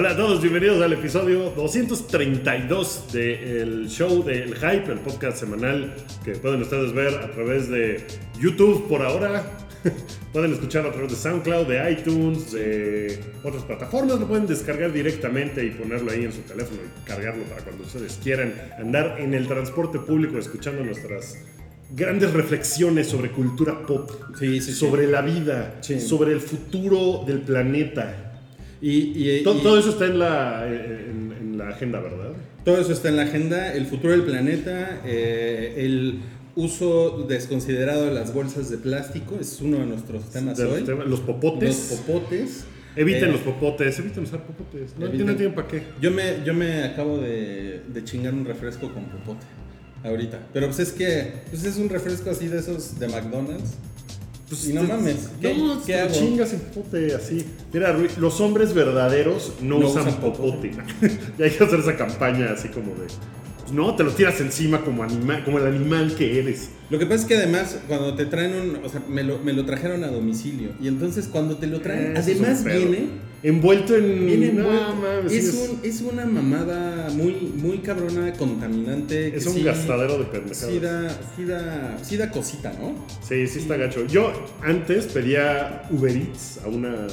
Hola a todos, bienvenidos al episodio 232 del show del Hype, el podcast semanal que pueden ustedes ver a través de YouTube por ahora. pueden escuchar a través de SoundCloud, de iTunes, de otras plataformas. Lo pueden descargar directamente y ponerlo ahí en su teléfono y cargarlo para cuando ustedes quieran andar en el transporte público escuchando nuestras grandes reflexiones sobre cultura pop, Sí, sí, sí. sobre la vida, Sí. sobre el futuro del planeta. Y, y- Todo, y todo eso está en la, en, en la agenda, ¿verdad? todo eso está en la agenda, el futuro del planeta, eh, el uso desconsiderado de las bolsas de plástico, es uno de nuestros temas De los, hoy. temas- los popotes. Los popotes. eviten Eh, los popotes, eviten usar popotes. No eviten. tienen tiempo para qué. Yo me, yo me acabo de, de chingar un refresco con popote. Ahorita. Pero pues es que pues es un refresco así de esos de McDonald's. Y no mames. ¿Qué, no, qué hago? chingas en popote así. Mira, Rui, los hombres verdaderos no, No usan, usan popote. y hay que hacer esa campaña así como de. No, te lo tiras encima como, anima, como el animal que eres. Lo que pasa es que además cuando te traen un, o sea, me lo, me lo trajeron a domicilio y entonces cuando te lo traen, Eso además viene Envuelto en. Viene no, envuelto. mames, es, un, es una mamada muy, muy cabrona, contaminante. que es un sí- gastadero de pendejadas. Sí da, sí, da, sí da cosita, ¿no? Sí, sí está gacho. Yo antes pedía Uber Eats a una.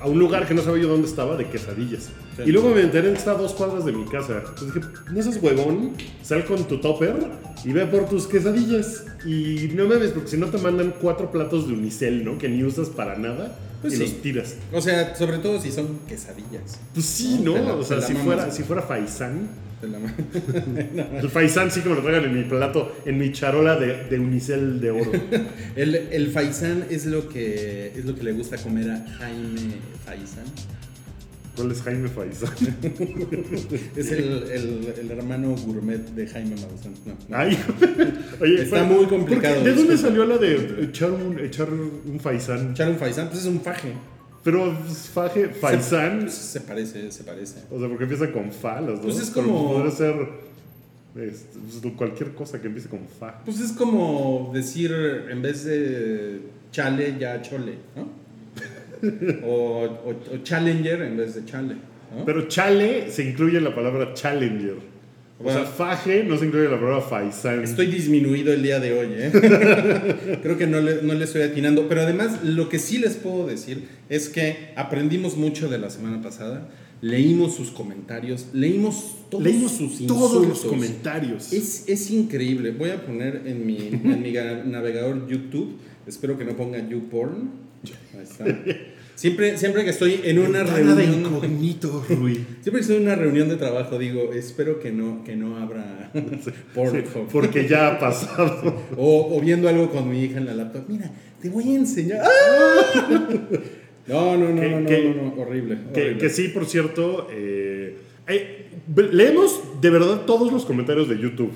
A un lugar que no sabía yo dónde estaba, de quesadillas. Sí. Y luego me enteré que está a dos cuadras de mi casa. Entonces dije, no seas huevón, sal con tu topper y ve por tus quesadillas. Y no mames, porque si no te mandan cuatro platos de unicel, ¿no? Que ni usas para nada Pues y sí. los tiras. O sea, sobre todo si son quesadillas. Pues sí, ¿no? La- o sea, si fuera, si fuera faisán. La ma- El faisán sí que me lo traigan en mi plato, en mi charola de, de unicel de oro. el, el faisán es lo que es lo que le gusta comer a Jaime Faisán. ¿Cuál es Jaime Faisán? Es el, el, el hermano gourmet de Jaime Maussan. No, no. Ay, oye, Está fue- muy complicado. ¿De dónde salió la de echar un, echar un faisán? Echar un faisán, pues es un faje. Pero pues, faje, faisán, Pues se parece, se parece. o sea, porque empieza con fa las dos. Pues es como- Podría ser este, pues, cualquier cosa que empiece con fa. Pues es como decir, en vez de chale, ya chole, ¿no? O, o- o challenger en vez de chale, ¿no? Pero chale se incluye en la palabra challenger. O Bueno. sea, faje no se incluye en la palabra faisán. Estoy disminuido el día de hoy, ¿eh? Creo que no le, no le estoy atinando. Pero además, lo que sí les puedo decir es que aprendimos mucho de la semana pasada. Leímos sus comentarios, leímos todos Leímos sus todos los insultos. comentarios. Es, es increíble. Voy a poner en mi, en mi ga- navegador YouTube. Espero que no ponga YouPorn. Ahí está. Siempre, siempre que estoy en una de reunión. incógnito, Rui. Siempre que estoy en una reunión de trabajo, digo, espero que no, que no abra Pornhub. Sí, porque ya ha pasado. O, o viendo algo con mi hija en la laptop. Mira, te voy a enseñar. ¡Ah! No, no, no, Que- no, no, que- no, no, horrible. Que, horrible. que sí, por cierto, eh, eh, leemos de verdad todos los comentarios de YouTube.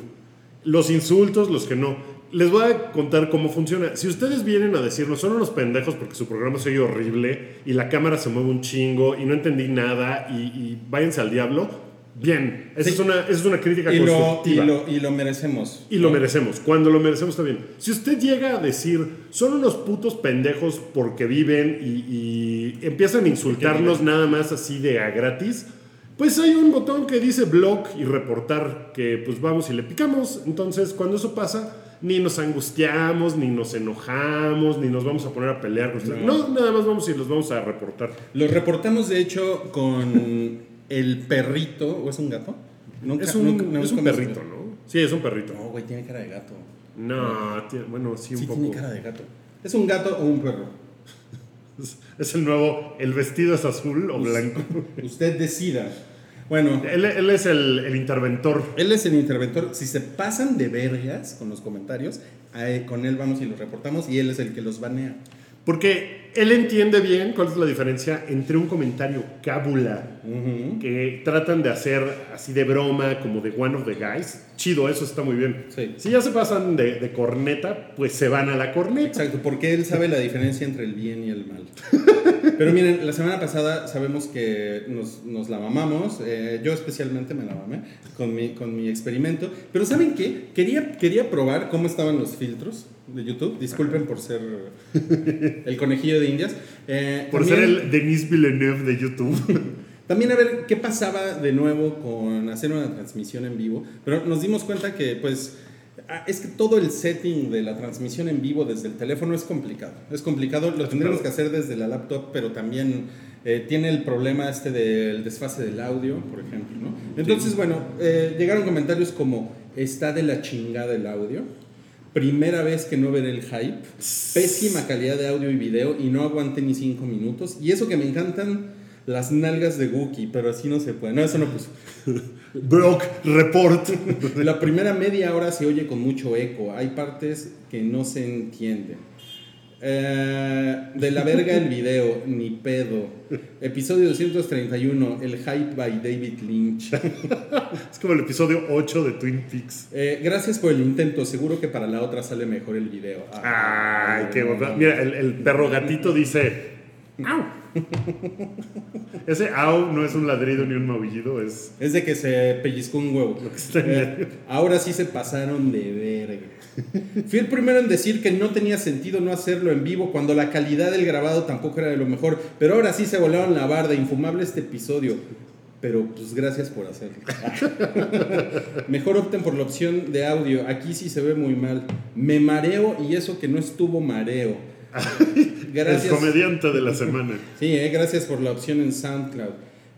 Los insultos, los que no. Les voy a contar cómo funciona. Si ustedes vienen a decirnos, son unos pendejos porque su programa se oye horrible y la cámara se mueve un chingo y no entendí nada y, y váyanse al diablo, bien. Esa, Sí. es, una, esa es una crítica y lo, y, constructiva. lo, y lo merecemos. Y lo merecemos. Cuando lo merecemos está bien. Si usted llega a decir, son unos putos pendejos porque viven y, y empiezan a insultarnos nada más así de a gratis, pues hay un botón que dice blog y reportar que pues vamos y le picamos. Entonces cuando eso pasa, ni nos angustiamos, ni nos enojamos, ni nos vamos a poner a pelear con ustedes. No, nada más vamos y los vamos a reportar. Lo reportamos, de hecho, con el perrito. ¿O es un gato? Nunca- es un, nunca- nunca es un perrito, ¿no? Sí, es un perrito. No, güey, tiene cara de gato. No, tiene- bueno, sí un Sí, poco. tiene cara de gato. ¿Es un gato o un perro? Es el nuevo, el vestido es azul o blanco. Usted decida. Bueno, Él, él es el, el interventor. Él es el interventor. Si se pasan de vergas con los comentarios, con él vamos y los reportamos y él es el que los banea. Porque él entiende bien cuál es la diferencia entre un comentario cábula Ujú. que tratan de hacer así de broma, como de one of the guys. Chido, eso está muy bien. Sí. Si ya se pasan de, de corneta, pues se van a la corneta. Exacto, porque él sabe la diferencia entre el bien y el mal. Pero miren, la semana pasada sabemos que nos, nos la mamamos, eh, yo especialmente me la mamé con mi, con mi experimento, pero ¿saben qué? Quería, quería probar cómo estaban los filtros de YouTube, disculpen por ser el conejillo de indias. Eh, Por también- ser el Denis Villeneuve de YouTube. También a ver qué pasaba de nuevo con hacer una transmisión en vivo, pero nos dimos cuenta que pues es que todo el setting de la transmisión en vivo desde el teléfono es complicado. Es complicado, lo tendremos que hacer desde la laptop, pero también eh, tiene el problema este del desfase del audio, por ejemplo, ¿no? Entonces, bueno, eh, llegaron comentarios como está de la chingada el audio. Primera vez que no veré el hype. Pésima calidad de audio y video y no aguanté ni cinco minutos. Y eso que me encantan las nalgas de Wookiee, pero así no se puede. No, eso no puso. Brock Report. La primera media hora se oye con mucho eco. Hay partes que no se entienden. Eh, de la verga el video, ni pedo. Episodio 231, el hype by David Lynch. Es como el episodio 8 de Twin Peaks. Eh, gracias por el intento, seguro que para la otra sale mejor el video. Ah, Ay, qué guapa. Mira, el, el perro gatito dice. ¡Au! Ese au no es un ladrido ni un maullido, es. Es de que se pellizcó un huevo. que está en Eh, medio. ahora sí se pasaron de verga. Fui el primero en decir que no tenía sentido no hacerlo en vivo cuando la calidad del grabado tampoco era de lo mejor. Pero ahora sí se volaron la barda. Infumable este episodio. Pero pues gracias por hacerlo. Mejor opten por la opción de audio. Aquí sí se ve muy mal. Me mareo y eso que no estuvo mareo. El Gracias. comediante de la semana. Sí, eh, gracias por la opción en SoundCloud.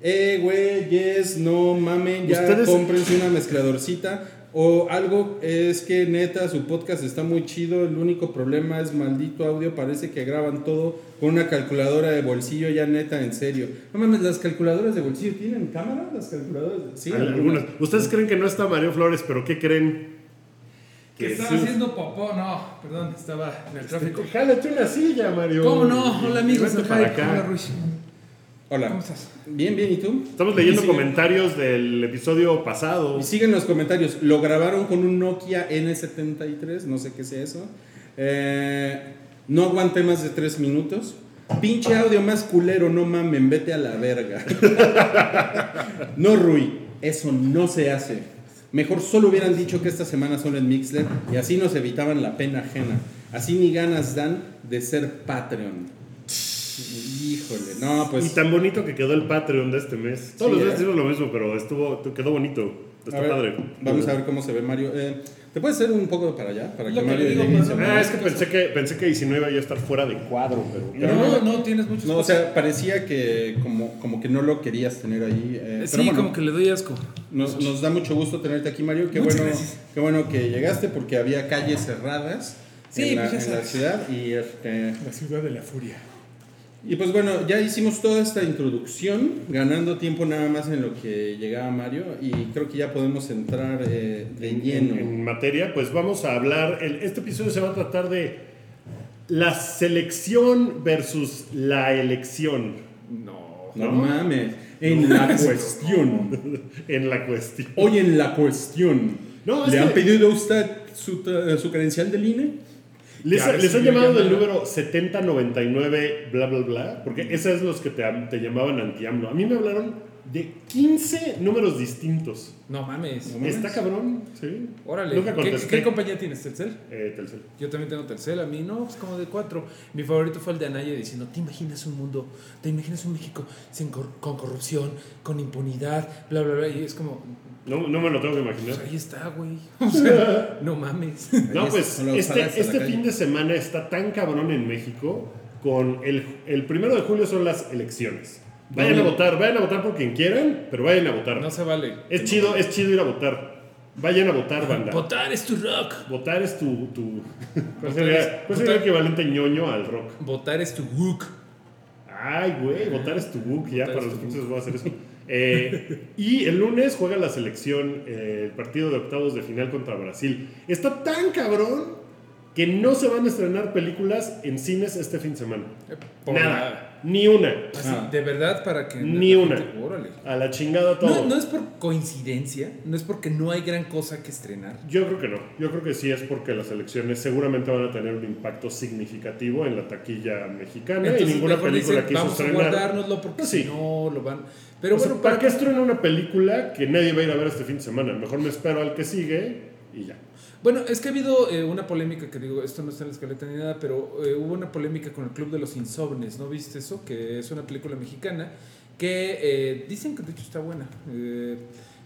Eh, güey, yes, no mamen, ya Ustedes- cómprense una mezcladorcita. O algo es que neta, su podcast está muy chido. El único problema es maldito audio. Parece que graban todo con una calculadora de bolsillo, ya neta, en serio. No mames, las calculadoras de bolsillo tienen cámara, las calculadoras. Sí, Algunas. Ustedes creen que no está Mario Flores, pero ¿qué creen? Que estaba sí. haciendo popó, no, perdón, estaba en el tráfico. Jálate una silla, Mario. ¿Cómo no? Hola amigos para acá. Hola Ruiz. Hola. ¿Cómo estás? Bien, bien, ¿y tú? Estamos leyendo Sí. comentarios del episodio pasado. Y siguen los comentarios. Lo grabaron con un Nokia N73, no sé qué sea eso. Eh, no aguanté más de tres minutos. Pinche audio más culero, no mamen, vete a la verga. no, Rui, eso no se hace. Mejor solo hubieran dicho que esta semana son en Mixler y así nos evitaban la pena ajena. Así ni ganas dan de ser Patreon. Híjole, no, pues. y tan bonito que quedó el Patreon de este mes. Todos Sí, los ¿eh? días hicimos lo mismo, pero estuvo, quedó bonito. Está A ver, padre. Vamos a ver cómo se ve Mario. Eh, ¿Te puedes hacer un poco para allá? Para que que Mario le digo, no? Ah, es que pensé que pensé que 19 iba a estar fuera de cuadro, pero. Pero no, no- no, tienes muchos. No, o sea, parecía que como, como que no lo querías tener ahí. eh, sí, pero bueno, como que le doy asco. nos, nos da mucho gusto tenerte aquí, Mario. Qué Muchas bueno, gracias. qué bueno que llegaste porque había calles cerradas Sí, en, la, pues en la ciudad. Y, este, La ciudad de la furia. Y pues bueno, ya hicimos toda esta introducción, ganando tiempo nada más en lo que llegaba Mario. Y creo que ya podemos entrar eh, de lleno. En, en materia, pues vamos a hablar. el- este episodio se va a tratar de la selección versus la elección. No. no mames, en la cuestión. En la cuestión. Hoy en la cuestión. No, ¿Le han que- pedido a usted su, tra- su credencial del INE? Les, les han llamado del número 7099, bla, bla, bla, porque esos es los que te, te llamaban anti-AMLO. A mí me hablaron de 15 números distintos. No mames. No mames. Está cabrón, sí. Órale. Nunca ¿Qué, compañía tienes, Telcel? Eh, Telcel. Yo también tengo Telcel, a mí no, pues como de cuatro. Mi favorito fue el de Anaya diciendo, ¿te imaginas un mundo, te imaginas un México sin cor- con corrupción, con impunidad, bla, bla, bla? Y es como, No, no me lo tengo que imaginar. pues ahí está, güey. O sea, no mames. No, Ahí pues este, este calle. fin de semana está tan cabrón en México con el, el primero de julio son las elecciones. Vayan a votar, vayan a votar por quien quieran, pero vayan a votar. No se vale. es chido, es chido ir a votar. Vayan a votar, banda. Votar es tu rock. Votar es tu... tu ¿Cuál sería, cuál sería el equivalente ñoño al rock? Votar es tu wook. Ay, güey, votar es tu book, ya Votar para los próximos voy a hacer eso. Eh, y el lunes juega la selección, eh, el partido de octavos de final contra Brasil. Está tan cabrón que no se van a estrenar películas en cines este fin de semana. Por Nada. Ni una. Así, Ah. de verdad, para que. Ni una. gente- órale. A la chingada todo. No, no es por coincidencia, no es porque no hay gran cosa que estrenar. Yo creo que no. Yo creo que sí es porque las elecciones seguramente van a tener un impacto significativo en la taquilla mexicana Entonces, y ninguna película dicen, quiso vamos a estrenar. guardárnoslo porque Sí. si no lo van. Pero O sea, bueno, ¿para qué estreno una película que nadie va a ir a ver este fin de semana? Mejor me espero al que sigue y ya. Bueno, es que ha habido eh, una polémica que digo, esto no está en la escaleta ni nada, pero eh, hubo una polémica con el Club de los Insomnes, ¿no viste eso? Que es una película mexicana que eh, dicen que de hecho está buena, eh,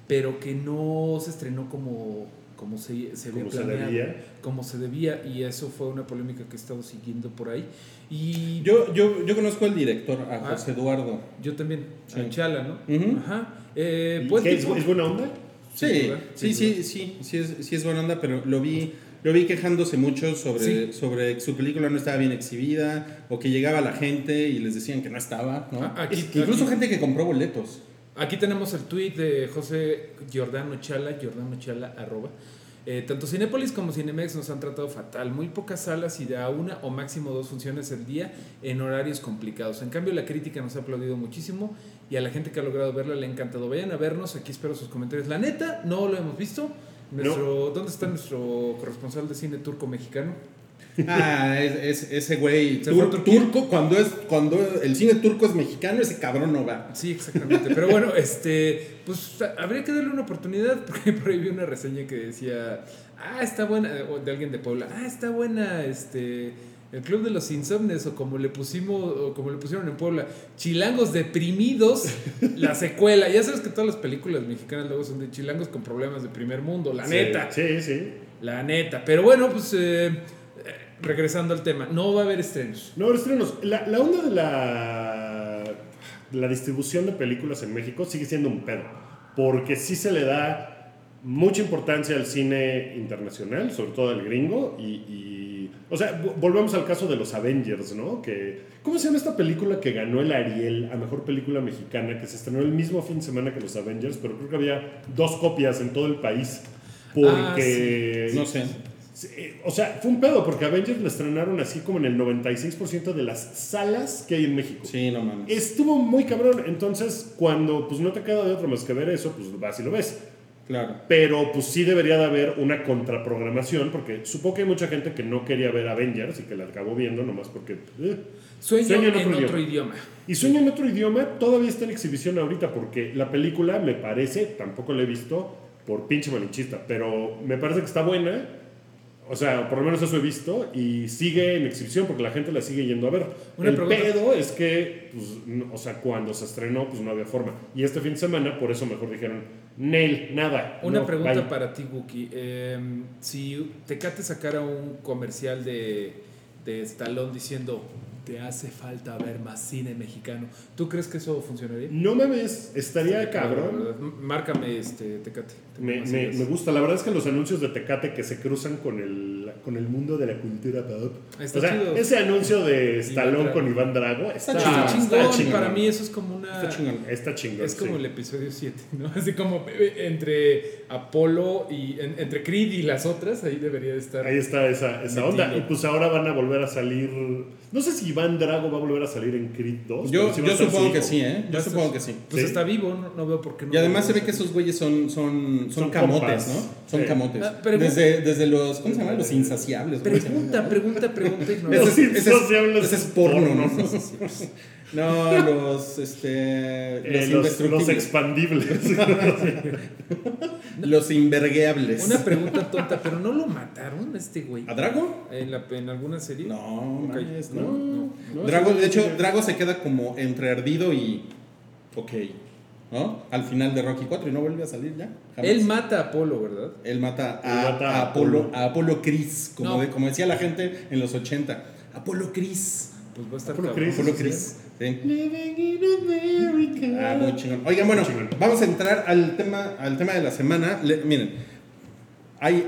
pero que no se estrenó como, como se, se había Como se debía. como se debía, y eso fue una polémica que he estado siguiendo por ahí. Y Yo, yo, yo conozco al director, a Ah. José Eduardo. yo también, Sí. a Chala, ¿no? Ujú. Ajá. Eh, ¿Y pues, qué, ¿Es, tipo- es buena onda? Sí, sí, sí, sí, sí, es, sí es buena onda, pero lo vi, lo vi quejándose mucho sobre, sobre que su película no estaba bien exhibida o que llegaba la gente y les decían que no estaba, ¿no? Incluso gente que compró boletos. Aquí tenemos el tweet de José Giordano Chala, Giordano Chala, arroba. Eh, tanto Cinépolis como Cinemex nos han tratado fatal. Muy pocas salas y de a una o máximo dos funciones al día en horarios complicados. En cambio, la crítica nos ha aplaudido muchísimo y a la gente que ha logrado verla le ha encantado. Vayan a vernos, aquí espero sus comentarios. La neta, no lo hemos visto. Nuestro, ¿Dónde está nuestro corresponsal de cine turco mexicano? Ah, es, es- ese güey tur- turco, cuando es cuando el cine turco es mexicano, ese cabrón no va. Sí, exactamente. Pero bueno, este, pues habría que darle una oportunidad porque por ahí vi una reseña que decía, ah, está buena, o de alguien de Puebla, ah, está buena, este, el Club de los Insomnes o como le pusimos, o como le pusieron en Puebla, Chilangos deprimidos, la secuela. Ya sabes que todas las películas mexicanas luego son de chilangos con problemas de primer mundo, la Sí, neta, Sí, sí. la neta. Pero bueno, pues eh, regresando al tema, no va a haber estrenos. No, pero estrenos. La, la onda de la, la distribución de películas en México sigue siendo un pedo. Porque sí se le da mucha importancia al cine internacional, sobre todo al gringo. Y, y- o sea, vo- volvemos al caso de los Avengers, ¿no? Que, ¿Cómo se llama esta película que ganó el Ariel a mejor película mexicana? Que se estrenó el mismo fin de semana que los Avengers, pero creo que había dos copias en todo el país. Porque. No sé. O sea, fue un pedo porque Avengers la estrenaron así como en el 96% de las salas que hay en México. Sí, no mames. Estuvo muy cabrón. Entonces, cuando pues no te queda de otra más que ver eso, pues vas y lo ves. Claro. Pero pues sí debería de haber una contraprogramación porque supongo que hay mucha gente que no quería ver Avengers y que la acabó viendo nomás porque... eh. Sueño, Sueño en otro, idioma. Y Sueño en otro idioma todavía está en exhibición ahorita porque la película me parece, tampoco la he visto por pinche malinchista, pero me parece que está buena. O sea, por lo menos eso he visto y sigue en exhibición porque la gente la sigue yendo a ver. Una el pregunta. pedo es que, pues, no- o sea, cuando se estrenó, pues no había forma. Y este fin de semana, por eso mejor dijeron, Nail, nada. Una no, pregunta bye". para ti, Wookie. Eh, si Tecate sacara un comercial de, de Stallone diciendo te hace falta ver más cine mexicano, ¿tú crees que eso funcionaría? No mames, estaría cabrón. Márcame, este, Tecate. Me, me- gusta, la verdad es que los anuncios de Tecate que se cruzan con el, con el mundo de la cultura pop. Está o sea, chido. ese anuncio de Stallone con Iván Drago está, Está Está chingón, chingón, chingón. para mí eso es como una... Está chingón. Está chingón. Es como sí. el episodio 7, ¿no? Así como eh, entre Apolo y... en- entre Creed y las otras, ahí debería de estar. Ahí está esa, esa onda. Y pues ahora van a volver a salir. No sé si Iván Drago va a volver a salir en Creed 2. Yo, sí yo supongo su que sí, ¿eh? Yo supongo que sí. Pues Sí. está vivo, no, no veo por qué no. Y además se ve que esos güeyes son, son, son, Son camotes, compas. ¿no? Son Sí. camotes. Ah, desde, desde los, ¿cómo se llaman? Los insaciables. Pregunta, pregunta, pregunta. Ese ignorante. es, ese es- ese es porno, ¿no? No, los, este, Eh, los los, los expandibles. Los invergueables. Una pregunta tonta, pero no lo mataron a este güey. ¿A Drago? ¿En, la, en alguna serie? No, Ok. mames, no. No, no. Drago, de hecho. Drago se queda como entre ardido y. Ok. ¿No? Al final de Rocky 4 y no vuelve a salir ya. jamás. Él mata a Apolo, ¿verdad? Él mata Él a, mata a a Apolo, Apolo. a Apolo Cris, como, No. de- como decía la gente en los 80. Apolo Cris. Pues va a estar Apolo cabrón. Creed. Apolo sí, Cris. Sí. Living in America. Ah, muy chingón. Oigan, bueno, chingón. vamos a entrar al tema, al tema de la semana. Le- miren, hay,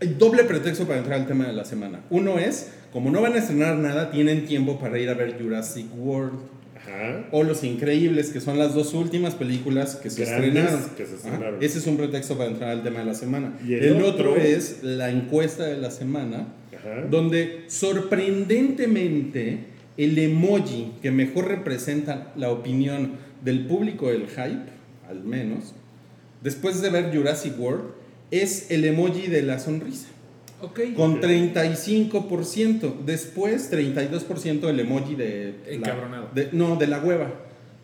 hay doble pretexto para entrar al tema de la semana. Uno es, como no van a estrenar nada, tienen tiempo para ir a ver Jurassic World Ajá. o Los Increíbles, que son las dos últimas películas que se Grandes estrenaron. que se Ajá. estrenaron. Ese es un pretexto para entrar al tema de la semana. Y el el otro otro- es la encuesta de la semana, Ajá. donde sorprendentemente el emoji que mejor representa la opinión del público del hype, al menos, después de ver Jurassic World, es el emoji de la sonrisa. Ok. Con 35%. Después, 32% el emoji de. la- Encabronado. de- no, de la hueva.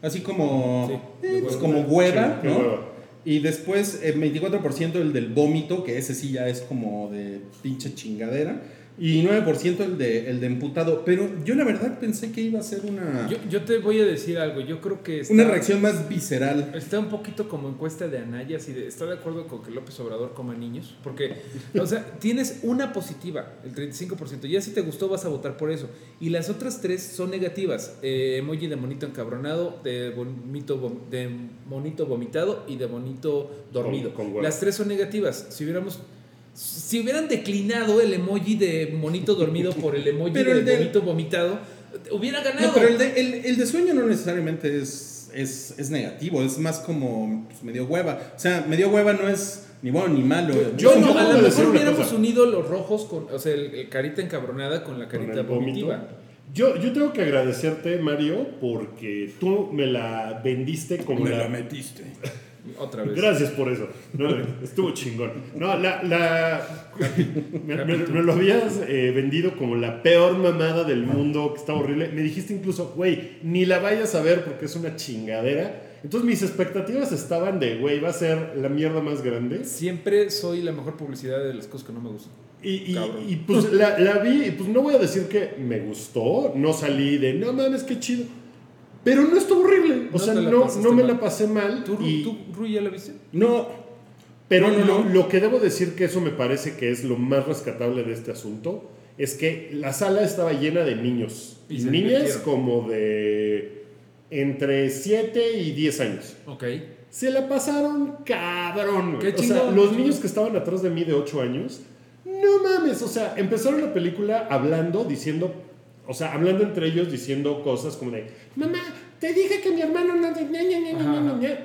Así como. Sí, eh, pues como hueva, Sí, ¿no? hueva. Y después, eh, 24% el del vómito, que ese sí ya es como de pinche chingadera. Y 9% el de, el de emputado. Pero yo la verdad pensé que iba a ser una. Yo, yo te voy a decir algo. Yo creo que. está- una reacción más visceral. Está un poquito como encuesta de Anaya, así de, ¿está de acuerdo con que López Obrador coma niños? Porque, o sea, tienes una positiva, el 35%, ya si te gustó vas a votar por eso. Y las otras tres son negativas, eh, emoji de monito encabronado, de, bonito, vom- de monito vomitado y de bonito dormido. Con- con huevo. las tres son negativas. Si hubiéramos... Si hubieran declinado el emoji de monito dormido por el emoji Pero de el de- bonito vomitado, hubiera ganado. No, pero el de, el, el de sueño no necesariamente es, es, es negativo, es más como pues, medio hueva. O sea, medio hueva no es ni bueno ni malo. Yo no a lo mejor hubiéramos cosa. unido los rojos con, o sea, el, el carita encabronada con la carita vomitiva. Yo, yo tengo que agradecerte, Mario, porque tú me la vendiste como la, metiste. Otra vez. Gracias por eso. No, estuvo chingón. No, la, la- me, me- me lo habías eh, vendido como la peor mamada del mundo, que estaba horrible. Me dijiste incluso, güey, ni la vayas a ver porque es una chingadera. Entonces mis expectativas estaban de, güey, va a ser la mierda más grande. Siempre soy la mejor publicidad de las cosas que no me gustan. Y, y- y, pues la, la vi, y pues no voy a decir que me gustó, no salí de, no mames, qué chido. Pero no estuvo horrible. O No sea, no, no me mal. la pasé mal. ¿Tú, y- tú, Rui, ya la viste? No, Pero No, no, lo, lo que debo decir que eso me parece que es lo más rescatable de este asunto es que la sala estaba llena de niños Y y, se niñas como de entre 7 y 10 años. Ok. Se la pasaron cabrón. Qué o sea, los niños que estaban atrás de mí de 8 años, no mames, o sea, empezaron la película hablando, diciendo, o sea, hablando entre ellos, diciendo cosas como de, mamá, te dije que mi hermano no... ña, ña, ña, ña, Ajá, ña, ajá. ña".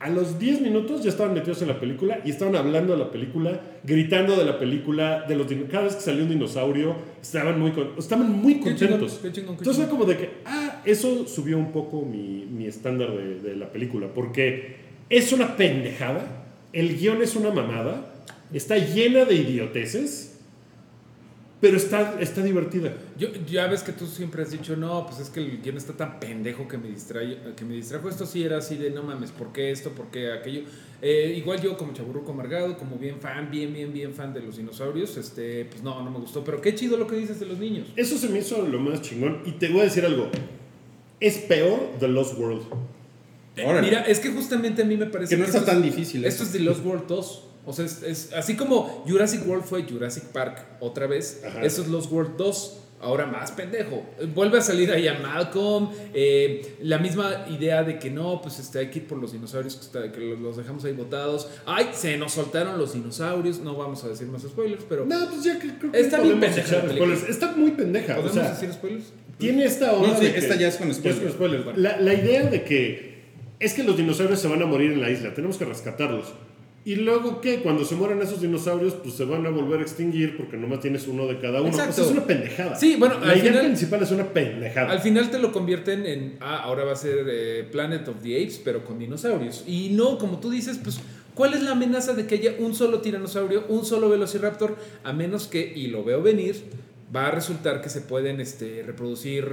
A los 10 minutos ya estaban metidos en la película y estaban hablando de la película, gritando de la película, de los cada vez que salió un dinosaurio, estaban muy, con- estaban muy Qué chingón, contentos. qué chingón, qué Entonces fue como de que, ah, eso subió un poco mi, mi estándar de, de la película, porque es una pendejada, el guion es una mamada, está llena de idioteces, pero está, está divertida. Yo, ya ves que tú siempre has dicho, no, pues es que el guion está tan pendejo que me, distrae, que me distrajo. Esto sí era así de, no mames, ¿por qué esto? ¿Por qué aquello? Eh, igual yo como chaburruco amargado, como bien fan, bien, bien, bien fan de los dinosaurios, este, pues no, no me gustó. Pero qué chido lo que dices de los niños. Eso se me hizo lo más chingón, y te voy a decir algo, es peor The Lost World. Órale. Mira, es que justamente a mí me parece que no está esto tan es- difícil. Esto eso. es The Lost World 2. O sea, es, es- así como Jurassic World fue Jurassic Park otra vez, Ajá. esto es Lost World 2. Ahora más pendejo. Vuelve a salir ahí a Malcolm. eh, la misma idea de que no, pues este, hay que ir por los dinosaurios que, está- que los dejamos ahí botados. Ay, se nos soltaron los dinosaurios. No vamos a decir más spoilers, pero. No, pues ya que creo que Está bien pendeja. Está muy pendeja, o ¿Podemos sea, decir spoilers? tiene esta onda No, sí, de que- esta ya es con spoilers. spoilers. Bueno. La, la idea de que es que los dinosaurios se van a morir en la isla, tenemos que rescatarlos. Y luego, ¿qué? Cuando se mueran esos dinosaurios, pues se van a volver a extinguir porque nomás tienes uno de cada uno. Exacto. Sea, es una pendejada. Sí, bueno, la idea final- principal es una pendejada. Al final te lo convierten en, ah, ahora va a ser eh, Planet of the Apes, pero con dinosaurios. Y no, como tú dices, pues, ¿cuál es la amenaza de que haya un solo tiranosaurio, un solo velociraptor? A menos que, y lo veo venir, va a resultar que se pueden este, reproducir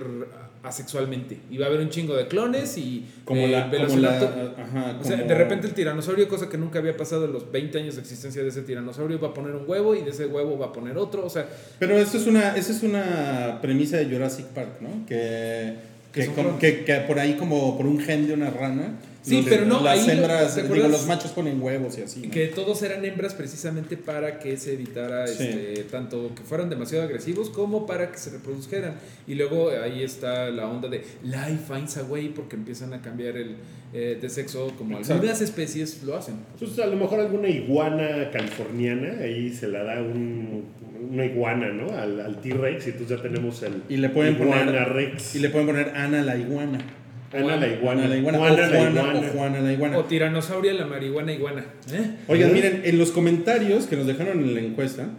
asexualmente. Y va a haber un chingo de clones y Como eh, la. Como la ajá, o sea, de repente el tiranosaurio, cosa que nunca había pasado en los 20 años de existencia de ese tiranosaurio, va a poner un huevo y de ese huevo va a poner otro. O sea, Pero eso es una, esa es una premisa de Jurassic Park, ¿no? Que- que por ahí como por un gen de una rana. Sí, pero no, Las ahí hembras, los machos ponen huevos y así. ¿no? Que todos eran hembras precisamente para que se evitara Sí. este, tanto que fueran demasiado agresivos como para que se reprodujeran. Y luego ahí está la onda de life finds a way porque empiezan a cambiar el eh, de sexo como Exacto. algunas especies lo hacen. Entonces, a lo mejor alguna iguana californiana, ahí se la da un- una iguana, ¿no? Al, al T-Rex, y entonces ya tenemos el Y le pueden iguana poner- Rex. Y le pueden poner Ana la iguana. Ana la iguana. Ana la iguana. Juana o, la Juana, iguana. o Juana la iguana. O tiranosauria la marihuana iguana. ¿eh? Oigan, miren, en los comentarios que nos dejaron en la encuesta,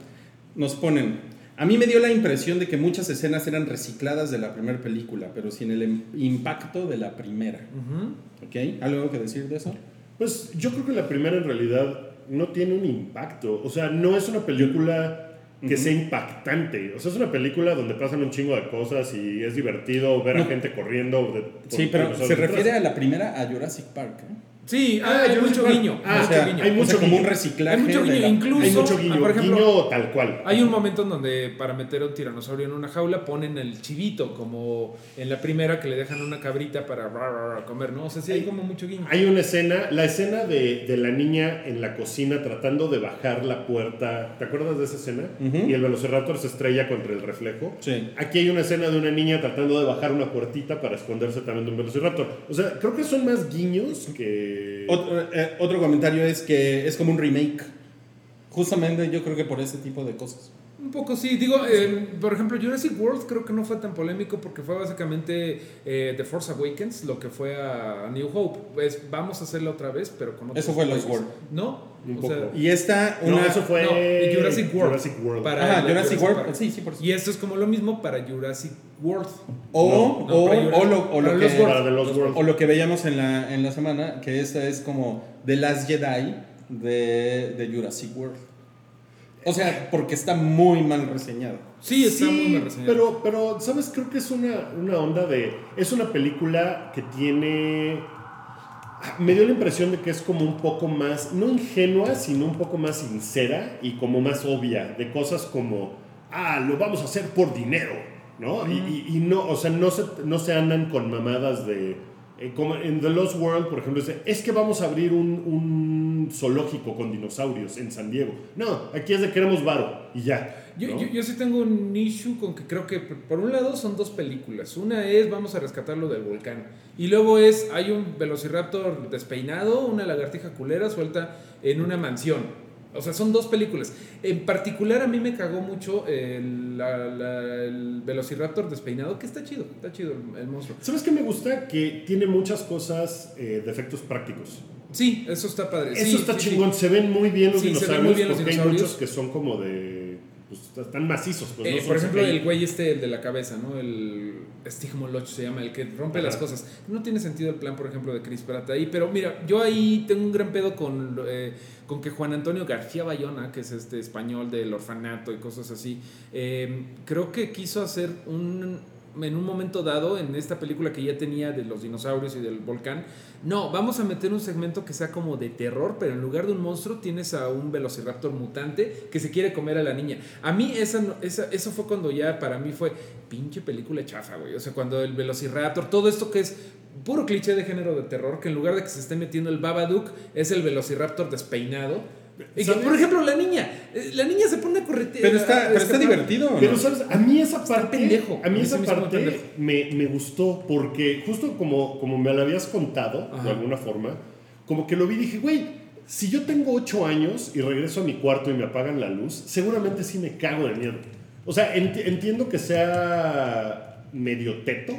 nos ponen, A mí me dio la impresión de que muchas escenas eran recicladas de la primera película, pero sin el im- impacto de la primera. Ujú. ¿Ok? ¿Algo que decir de eso? Pues yo creo que la primera en realidad no tiene un impacto. O sea, no es una película que sea impactante. O sea, es una película donde pasan un chingo de cosas y es divertido ver a gente corriendo. de- Sí, pero se detrás. refiere a la primera, a Jurassic Park. ¿eh? Sí, Ah, hay mucho guiño. Ah, o sea, mucho guiño. hay o mucho sea, como un reciclaje. Hay mucho guiño, la- incluso- Hay mucho guiño, por ejemplo, guiño tal cual. Hay un momento en donde para meter a un tiranosaurio en una jaula ponen el chivito, como en la primera que le dejan una cabrita para ra, ra, ra, comer, ¿no? O sea, sí hay como mucho guiño. Hay una escena, la escena de, de la niña en la cocina tratando de bajar la puerta. ¿Te acuerdas de esa escena? Y el velociraptor se estrella contra el reflejo. Sí. Aquí hay una escena de una niña tratando de bajar una puertita para esconderse también de un velociraptor. O sea, creo que son más guiños que. Otro, eh, otro comentario es que es como un remake. Justamente yo creo que por ese tipo de cosas. Un poco sí, digo, eh, por ejemplo, Jurassic World creo que no fue tan polémico porque fue básicamente eh, The Force Awakens lo que fue a New Hope. Pues vamos a hacerla otra vez, pero con otros Eso fue Lost. World. No, Un o poco. sea, Y esta, No, una. eso fue. no, y Jurassic World. Jurassic World. Para Ajá, Jurassic World. Park. Sí, sí, por supuesto. Y esto es como lo mismo para Jurassic World. O, No, no, o, lo, lo que, World. o lo que veíamos en la, en la semana, que esta es como The Last Jedi de, de Jurassic World. O sea, porque está muy mal reseñado. Sí, está muy mal reseñado. Pero, pero, ¿sabes? Creo que es una, una onda de. Es una película que tiene. Me dio la impresión de que es como un poco más, no ingenua, sino un poco más sincera y como más obvia, de cosas como, ah, lo vamos a hacer por dinero, ¿no? Y, y- y no, o sea, no se, no se andan con mamadas de, eh, como en The Lost World, por ejemplo, dice, es que vamos a abrir un, un zoológico con dinosaurios en San Diego. No, aquí es de queremos varo y ya. Yo, ¿no? yo, yo sí tengo un issue con que creo que por un lado son dos películas. Una es vamos a rescatarlo del volcán. Y luego es hay un velociraptor despeinado, una lagartija culera suelta en una mansión. O sea, son dos películas. En particular a mí me cagó mucho el, la- la- el velociraptor despeinado, que está chido, está chido el, el monstruo. ¿Sabes qué me gusta? Que tiene muchas cosas eh, de efectos prácticos. Sí, eso está padre. Eso Sí, está sí, sí. chingón. Se ven muy bien los Sí, se ven dinosaurios muy bien los porque hay muchos que son como de... Pues están macizos. Pues, Eh, no por ejemplo, el güey este, el de la cabeza, ¿no? El Stigmoloch se llama, el que rompe Ajá. las cosas. No tiene sentido el plan, por ejemplo, de Chris Pratt ahí. Pero mira, yo ahí tengo un gran pedo con, eh, con que Juan Antonio García Bayona, que es este español del orfanato y cosas así, eh, creo que quiso hacer un en un momento dado, en esta película que ya tenía de los dinosaurios y del volcán, no, vamos a meter un segmento que sea como de terror, pero en lugar de un monstruo tienes a un velociraptor mutante que se quiere comer a la niña. A mí esa, esa, eso fue cuando ya para mí fue pinche película chafa, güey. O sea, cuando el velociraptor, todo esto que es puro cliché de género de terror, que en lugar de que se esté metiendo el Babadook, es el velociraptor despeinado. Y que, ¿Sabes? por ejemplo, la niña, eh, la niña se pone a corretear. Pero está, pero está divertido. ¿o Pero no? sabes, a mí esa parte, pendejo. a mí A mí esa parte me, me gustó porque justo como, como me lo habías contado de alguna forma, como que lo vi y dije, güey, si yo tengo ocho años y regreso a mi cuarto y me apagan la luz, seguramente sí me cago de miedo. O sea, enti- entiendo que sea medio teto,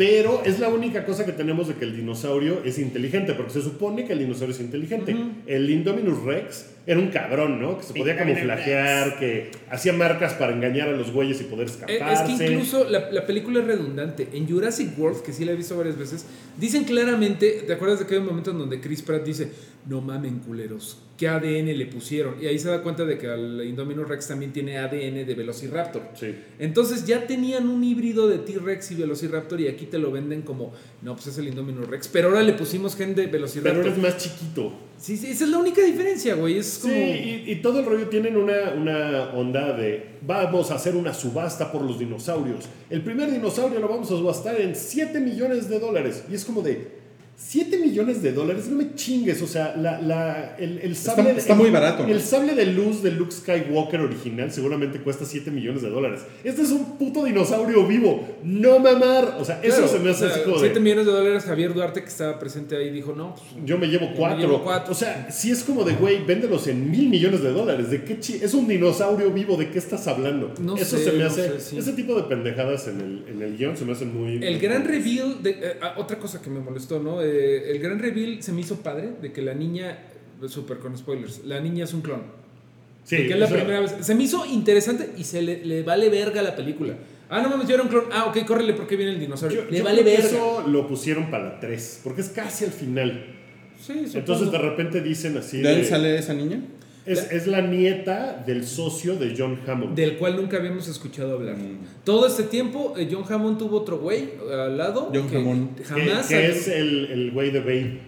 pero es la única cosa que tenemos de que el dinosaurio es inteligente, porque se supone que el dinosaurio es inteligente. El Indominus Rex era un cabrón, ¿no? Que se podía Indominus camuflajear, que hacía marcas para engañar a los güeyes y poder Eh, escaparse. Es que incluso la, la película es redundante. En Jurassic World, que sí la he visto varias veces, dicen claramente, ¿te acuerdas de que hay un momento en donde Chris Pratt dice, no mamen culeros, ¿qué ADN le pusieron? Y ahí se da cuenta de que al Indominus Rex también tiene ADN de Velociraptor. Sí. Entonces ya tenían un híbrido de T-Rex y Velociraptor y aquí te lo venden como, no, pues es el Indominus Rex, pero ahora le pusimos gen de Pero Velociraptor. eres más chiquito. Sí, sí, esa es la única diferencia, güey. Es como... Sí, y, y todo el rollo tienen una, una onda de vamos a hacer una subasta por los dinosaurios. El primer dinosaurio lo vamos a subastar en 7 millones de dólares. Y es como de 7 millones de dólares, no me chingues. O sea, la, la- el, el sable. está el- muy barato, ¿no? El sable de luz de Luke Skywalker original seguramente cuesta 7 millones de dólares. Este es un puto dinosaurio vivo. No mamar. O sea, eso Claro, se me hace o sea, así como de. 7 millones de dólares Javier Duarte que estaba presente ahí dijo, no, pues Yo me llevo me cuatro. llevo cuatro. O sea, si es como de, güey, véndelos en mil millones de dólares. ¿De qué chi- Es un dinosaurio vivo, ¿de qué estás hablando? No Eso sé, se me no hace. sé, sí. Ese tipo de pendejadas en el, en el guion se me hacen muy. El gran reveal, de, eh, ah, otra cosa que me molestó, ¿no? Eh, el gran reveal se me hizo padre de que la niña, super con spoilers, la niña es un clon. Sí, de que es la primera vez. Se me hizo interesante y se le, le vale verga la película. Ah, no mames, yo era un clon. Ah, ok, córrele porque viene el dinosaurio. Yo- le yo vale creo que verga. Eso lo pusieron para la 3, porque es casi al final. Sí, Entonces de repente dicen así. ¿De de- sale esa niña? Es, es la nieta del socio de John Hammond. Del cual nunca habíamos escuchado hablar. Mm. Todo este tiempo, eh, John Hammond tuvo otro güey al lado. John que Hammond. que, Jamás. que es el el güey de Babe.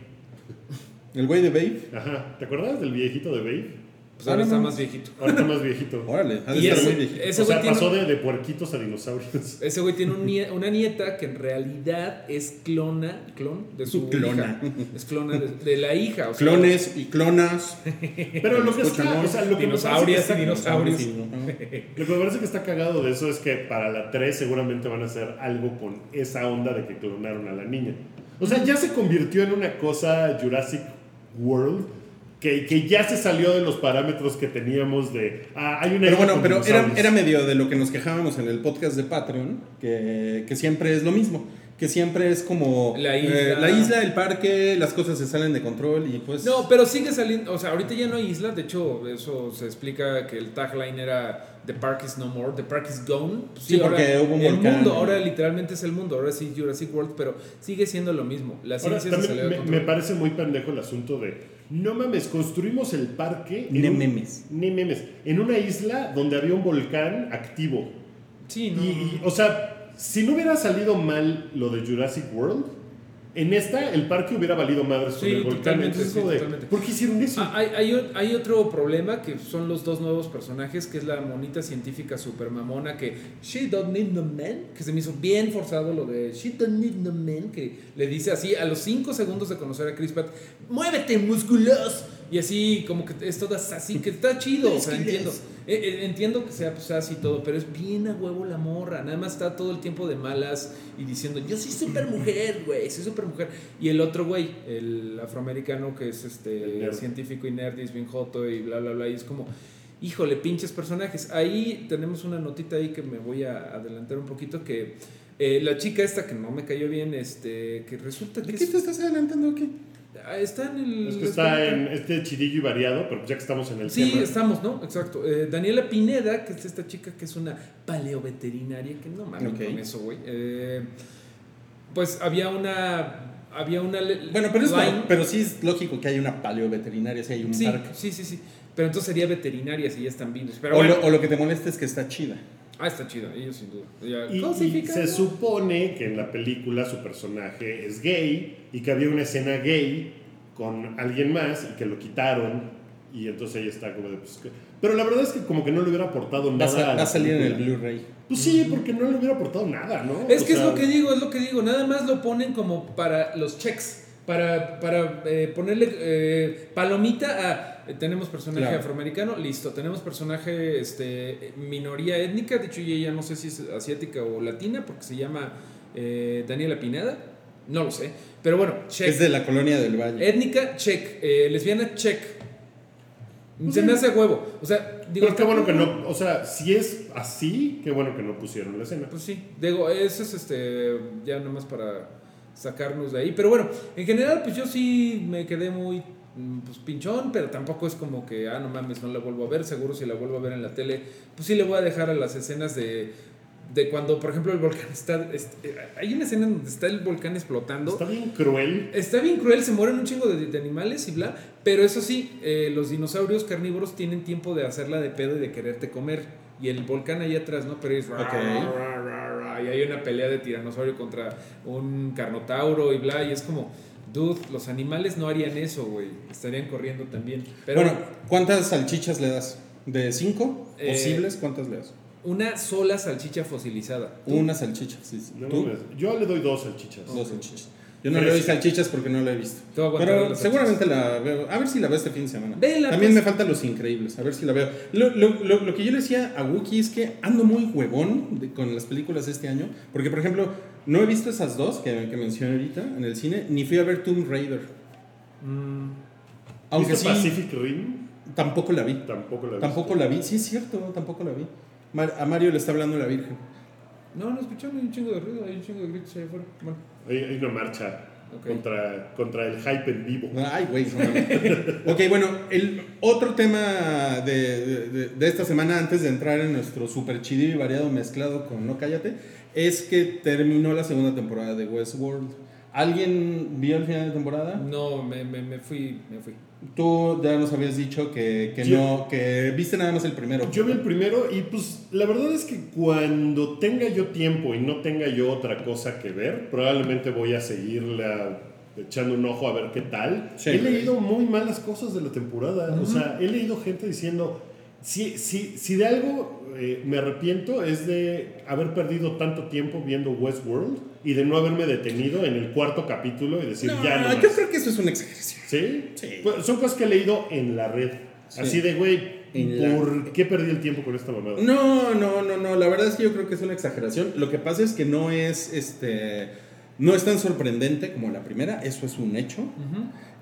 ¿El güey de Babe? Ajá. ¿Te acuerdas del viejito de Babe? Pues ahora Ah, está más viejito. Ahorita más viejito. Órale, ha de Y estar ese- muy viejito. ese o sea, pasó de, de puerquitos a dinosaurios. Ese güey tiene un nie- una nieta que en realidad es clona, clon de su Clona. hija. Es clona de, de la hija. o sea, Clones y clonas. Pero lo que, está, o sea, lo que está- y dinosaurios. Lo que me parece que está cagado de eso es que para la 3 seguramente van a hacer algo con esa onda de que clonaron a la niña. O sea, ya se convirtió en una cosa Jurassic World que, que ya se salió de los parámetros que teníamos de... Ah, hay una Pero bueno, pero era, era medio de lo que nos quejábamos en el podcast de Patreon, que, que siempre es lo mismo. Que siempre es como La eh, isla. la isla, el parque, las cosas se salen de control y pues... No, pero sigue saliendo, o sea, ahorita ya no hay isla, de hecho, eso se explica que el tagline era The Park is no more, The Park is gone. Pues Sí, porque hubo un el volcán. mundo, ahora literalmente es el mundo, ahora sí Jurassic World, pero sigue siendo lo mismo. La Ahora, ciencia se también salió de me, control. me parece muy pendejo el asunto de, no mames, construimos el parque... un- memes. ne memes. En una isla donde había un volcán activo. Sí, no. Y, y, o sea, si no hubiera salido mal lo de Jurassic World, en esta el parque hubiera valido madres con Sí, el totalmente, sí, de, totalmente. ¿por qué hicieron eso? Ah, hay, hay otro problema que son los dos nuevos personajes, que es la monita científica super mamona que she don't need no man, que se me hizo bien forzado lo de she don't need no man, que le dice así a los 5 segundos de conocer a Chris Pratt, muévete musculoso. Y así como que es todas así, que está chido, o sea, entiendo. Eh, eh, entiendo que sea pues así todo, pero es bien a huevo la morra. Nada más está todo el tiempo de malas y diciendo, yo soy super mujer, güey, soy super mujer. Y el otro güey, el afroamericano que es este científico y nerd y es bien joto y bla, bla, bla. Y es como, híjole, pinches personajes. Ahí tenemos una notita ahí que me voy a adelantar un poquito que eh, la chica esta que no me cayó bien, este, que resulta que ¿De qué es- te estás adelantando aquí? Ah, está en el... es que está en este chidillo y variado, pero ya que estamos en el Sí, tema. estamos, ¿no? Exacto. Eh, Daniela Pineda, que es esta chica que es una paleoveterinaria, que no mames Ok. con eso, güey. Eh, pues había una. Había una. Bueno, pero, es line- pero sí es lógico que hay una paleoveterinaria, si hay un sí, parque. sí, sí, sí. Pero entonces sería veterinaria si ya están vivos. Pero o, bueno. lo, o lo que te molesta es que está chida. Ah, está chido, ellos sin duda. Ya, Y, se supone que en la película su personaje es gay y que había una escena gay con alguien más y que lo quitaron y entonces ella está como de... Pues, que- pero la verdad es que como que no le hubiera aportado a, nada. a va la a salir en el. Blu-ray. Pues sí, porque no le hubiera aportado nada, ¿no? Es O que es lo que digo, es lo que digo. Nada más lo ponen como para los checks. Para, para eh, ponerle eh, palomita a. eh, tenemos personaje Claro. afroamericano, listo. Tenemos personaje este, minoría étnica. De hecho, yo ya no sé si es asiática o latina, porque se llama eh, Daniela Pineda. No lo sé. Pero bueno, check. Es de la colonia del Valle. Étnica, check. Eh, lesbiana, check. Se sí. me hace huevo. O sea, digo. Pero qué bueno que no, o sea, si es así, qué bueno que no pusieron la escena. Pues sí, digo, eso es este, ya nomás para sacarnos de ahí. Pero bueno, en general, pues yo sí me quedé muy pues, pinchón, pero tampoco es como que, ah, no mames, no la vuelvo a ver. Seguro si la vuelvo a ver en la tele, pues sí le voy a dejar a las escenas de, de cuando, por ejemplo, el volcán está. este, hay una escena donde está el volcán explotando. Está bien cruel. Está bien cruel, se mueren un chingo de, de animales y bla, pero eso sí, eh, los dinosaurios carnívoros tienen tiempo de hacerla de pedo y de quererte comer. Y el volcán ahí atrás, ¿no? Pero es... ra, Ok. ra, ra, ra, y hay una pelea de tiranosaurio contra un carnotauro y bla, y es como, dude, los animales no harían eso, güey. Estarían corriendo también. Pero bueno, ¿cuántas salchichas le das? ¿De cinco Eh, posibles? ¿Cuántas le das? una sola salchicha fosilizada. Una salchicha, sí. Yo le doy dos salchichas. Dos salchichas. Yo no le doy salchichas porque no la he visto. Pero seguramente la veo. A ver si la veo este fin de semana. Vela, También pues. me faltan los increíbles. A ver si la veo. Lo, lo- lo- lo que yo le decía a Wookie es que ando muy huevón de- con las películas este año. Porque, por ejemplo, no he visto esas dos que, que mencioné ahorita en el cine. Ni fui a ver Tomb Raider. Mm, Aunque ¿Viste sí, Pacific Rim? tampoco la vi. Tampoco la vi. Tampoco la vi. Sí, es cierto, tampoco la vi. Mar- a Mario le está hablando la Virgen. No, no escucharon, hay un chingo de ruido, hay un chingo de gritos allá afuera. Bueno. Hay, hay una marcha. Ok. contra, contra el hype en vivo. Ay, güey. no ok, bueno, el otro tema de, de- de- de esta semana, antes de entrar en nuestro super chido y variado mezclado con No Cállate, es que terminó la segunda temporada de Westworld. ¿Alguien vio el final de temporada? No, me, me, me fui, me fui. Tú ya nos habías dicho que, que Yo- no, que viste nada más el primero. Yo vi el primero y pues la verdad es que cuando tenga yo tiempo y no tenga yo otra cosa que ver, probablemente voy a seguirla echando un ojo a ver qué tal. Sí. he leído muy malas cosas de la temporada. O sea, he leído gente diciendo, si, si, si de algo eh, me arrepiento es de haber perdido tanto tiempo viendo Westworld y de no haberme detenido en el cuarto capítulo y decir, No, ya no. yo más". creo que eso es una exageración. ¿Sí? Sí. Pues, son cosas que he leído en la red. Sí. Así de, güey, En la- ¿por qué perdí el tiempo con esta mamada? No, no, no, no. La verdad es que yo creo que es una exageración. Lo que pasa es que no es este. No es tan sorprendente como la primera, eso es un hecho.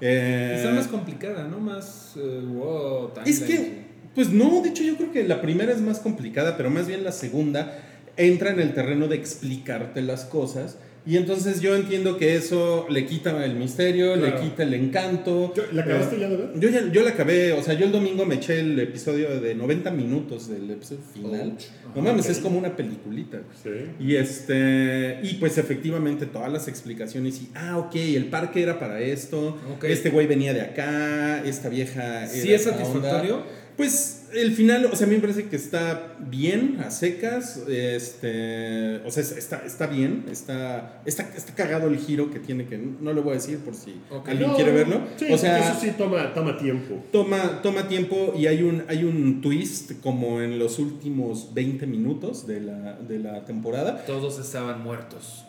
Eh, Está más complicada, ¿no? Más. eh, wow, es que, pues no, de hecho yo creo que la primera es más complicada, pero más bien la segunda entra en el terreno de explicarte las cosas. Y entonces yo entiendo que eso le quita el misterio, Claro. le quita el encanto. ¿La acabaste Eh, ya de ver? Yo, ya, yo la acabé, o sea, yo el domingo me eché el episodio de 90 minutos del episodio final. No mames, es como una peliculita. Sí. Y este, y pues efectivamente todas las explicaciones y, ah, ok, el parque era para esto, Ok. este güey venía de acá, esta vieja... ¿Sí era es esta satisfactorio? onda. Pues el final, o sea, a mí me parece que está bien, a secas, este, o sea, está, está bien, está, está, está cagado el giro que tiene, que no lo voy a decir por si alguien No, quiere verlo. Sí, o sea, eso sí toma, toma tiempo. Toma, toma tiempo y hay un, hay un twist como en los últimos 20 minutos de la, de la temporada. Todos estaban muertos.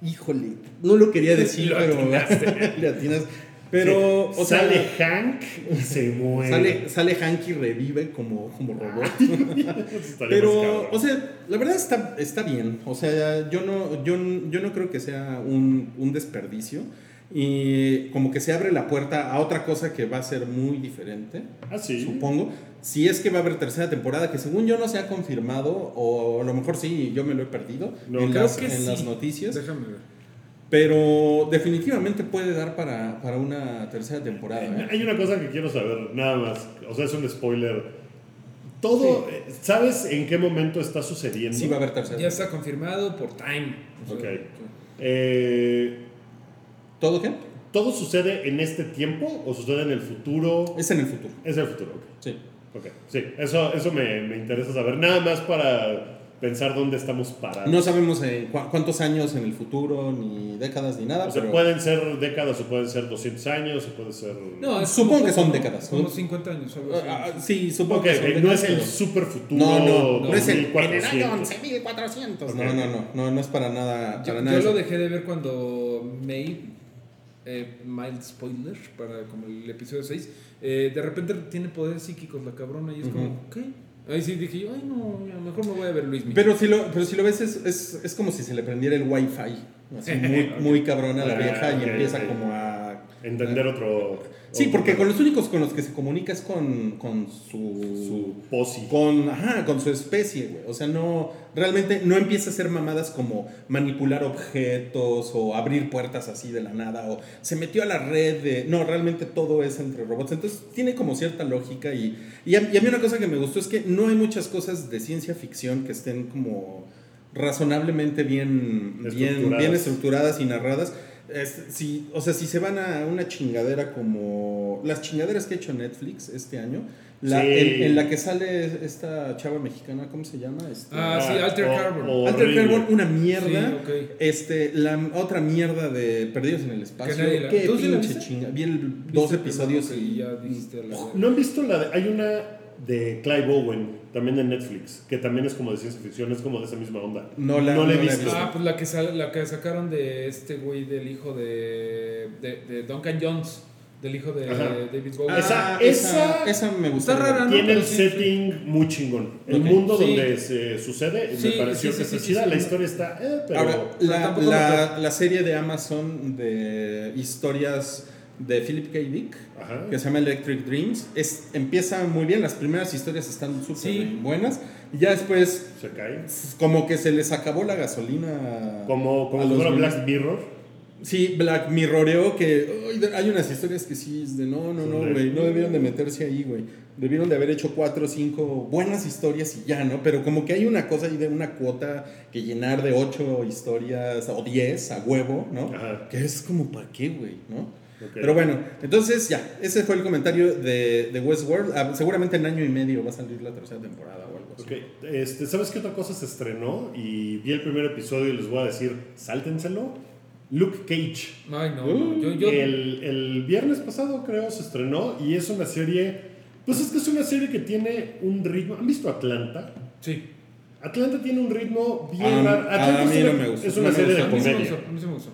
Híjole, no lo quería decir, Lo pero le atinas. Pero, Sí. o sea, sale Hank y se muere. sale, sale Hank y revive como, como robot. Estaría más Pero, o sea, la verdad está, está bien. O sea, yo no, yo, yo no creo que sea un, un desperdicio. Y como que se abre la puerta a otra cosa que va a ser muy diferente. ah, sí. supongo. Si es que va a haber tercera temporada, que según yo no se ha confirmado, o a lo mejor sí, yo me lo he perdido No, en, creo las, que en sí. las noticias. Déjame ver. Pero definitivamente puede dar para, para una tercera temporada. ¿eh? Hay una cosa que quiero saber, nada más. O sea, es un spoiler. Todo, eh, ¿sabes en qué momento está sucediendo? Sí va a haber tercera. Ya está confirmado por Time. Ok. Eh, ¿Todo qué? ¿Todo sucede en este tiempo o sucede en el futuro? Es en el futuro. Es el futuro, ok. Sí. Ok, sí, eso, eso me, me interesa saber. Nada más para pensar dónde estamos parados. No sabemos eh, cu- cuántos años en el futuro, ni décadas, ni nada. o sea, pero pueden ser décadas o pueden ser 200 años o puede ser... No, Supongo como- que son décadas, Como ¿no? 50 años, algo así. Ah, ah, sí, supongo que son ok, no décadas, es el pero- super futuro No, no, no, es el, en el 2400. año 11.400. Ok. No, no, no, no, no es para nada. Yo, Para yo nada lo eso. dejé de ver cuando May, eh, mild spoiler, para como el episodio 6, eh, de repente tiene poderes psíquicos la cabrona y es como. ¿qué? Ahí sí dije yo, ay no, a lo mejor me voy a ver Luis Miguel. Pero si lo, pero si lo ves, es, es, es como si se le prendiera el wifi. Así muy, muy cabrona a la vieja y empieza como a. Entender otro... Sí, otro- porque con los únicos con los que se comunica es con, con su. Su posi. Con, ajá, con su especie, güey. O sea, no. Realmente no empieza a hacer mamadas como manipular objetos o abrir puertas así de la nada o se metió a la red de. No, realmente todo es entre robots. Entonces tiene como cierta lógica y. Y a, y a mí una cosa que me gustó es que no hay muchas cosas de ciencia ficción que estén como razonablemente bien, bien, bien estructuradas y narradas. Es- si, o sea, si se van a una chingadera como las chingaderas que ha hecho Netflix este año, la, Sí. en, en la que sale esta chava mexicana, ¿cómo se llama? Este, Ah, sí, Alter o- Carbon. o- Alter. Carbon, una mierda. Sí, ok. Este, la otra mierda de Perdidos en el Espacio. Qué ¿Tú sí la pinche chinga. Vi el- dos ¿Viste el episodios y ya dijiste la? ¿No han visto la de... Hay una de Clive Owen, también de Netflix, que también es como de ciencia ficción, es como de esa misma onda. No la- he no la he visto. visto. Ah, pues la que, sal- la que sacaron de este güey del hijo de, de, de Duncan Jones, del hijo de Ajá. David Bowie. Ah, Esa- esa, esa- esa me gustó. Está rara, ¿no? Tiene el sí, setting muy chingón. El mundo Sí. donde se sucede Sí, me pareció sí, que sí, está sí, chida. sí, la sí. historia está... eh, pero... Ahora, pero la, la, la serie de Amazon de historias de Philip K. Dick, Ajá. que se llama Electric Dreams, es, empieza muy bien. Las primeras historias están súper Sí. buenas. Y ya después, Se cae. como que se les acabó la gasolina. Como, como si fuera. Black Mirror. Sí, Black Mirroreo que hay unas historias que sí es de no, no, no, güey, no debieron de meterse ahí, güey. Debieron de haber hecho cuatro o cinco buenas historias y ya, ¿no? Pero como que hay una cosa ahí de una cuota que llenar de ocho historias o diez a huevo, ¿no? Ajá. Que es como, ¿para qué, güey? ¿No? Pero bueno, entonces ya, ese fue el comentario de, de Westworld. Ah, seguramente en año y medio va a salir la tercera temporada o algo así. Ok, este, ¿sabes qué otra cosa se estrenó? Y vi el primer episodio y les voy a decir, sáltenselo. Luke Cage. Ay, no, no. Yo, yo, El, el viernes pasado creo se estrenó y es una serie, pues es que es una serie que tiene un ritmo, ¿han visto Atlanta? Sí. Atlanta tiene un ritmo bien A- raro. a Atlanta mí es no me gustó, es una serie de A mí comedia. a mí sí me gustó.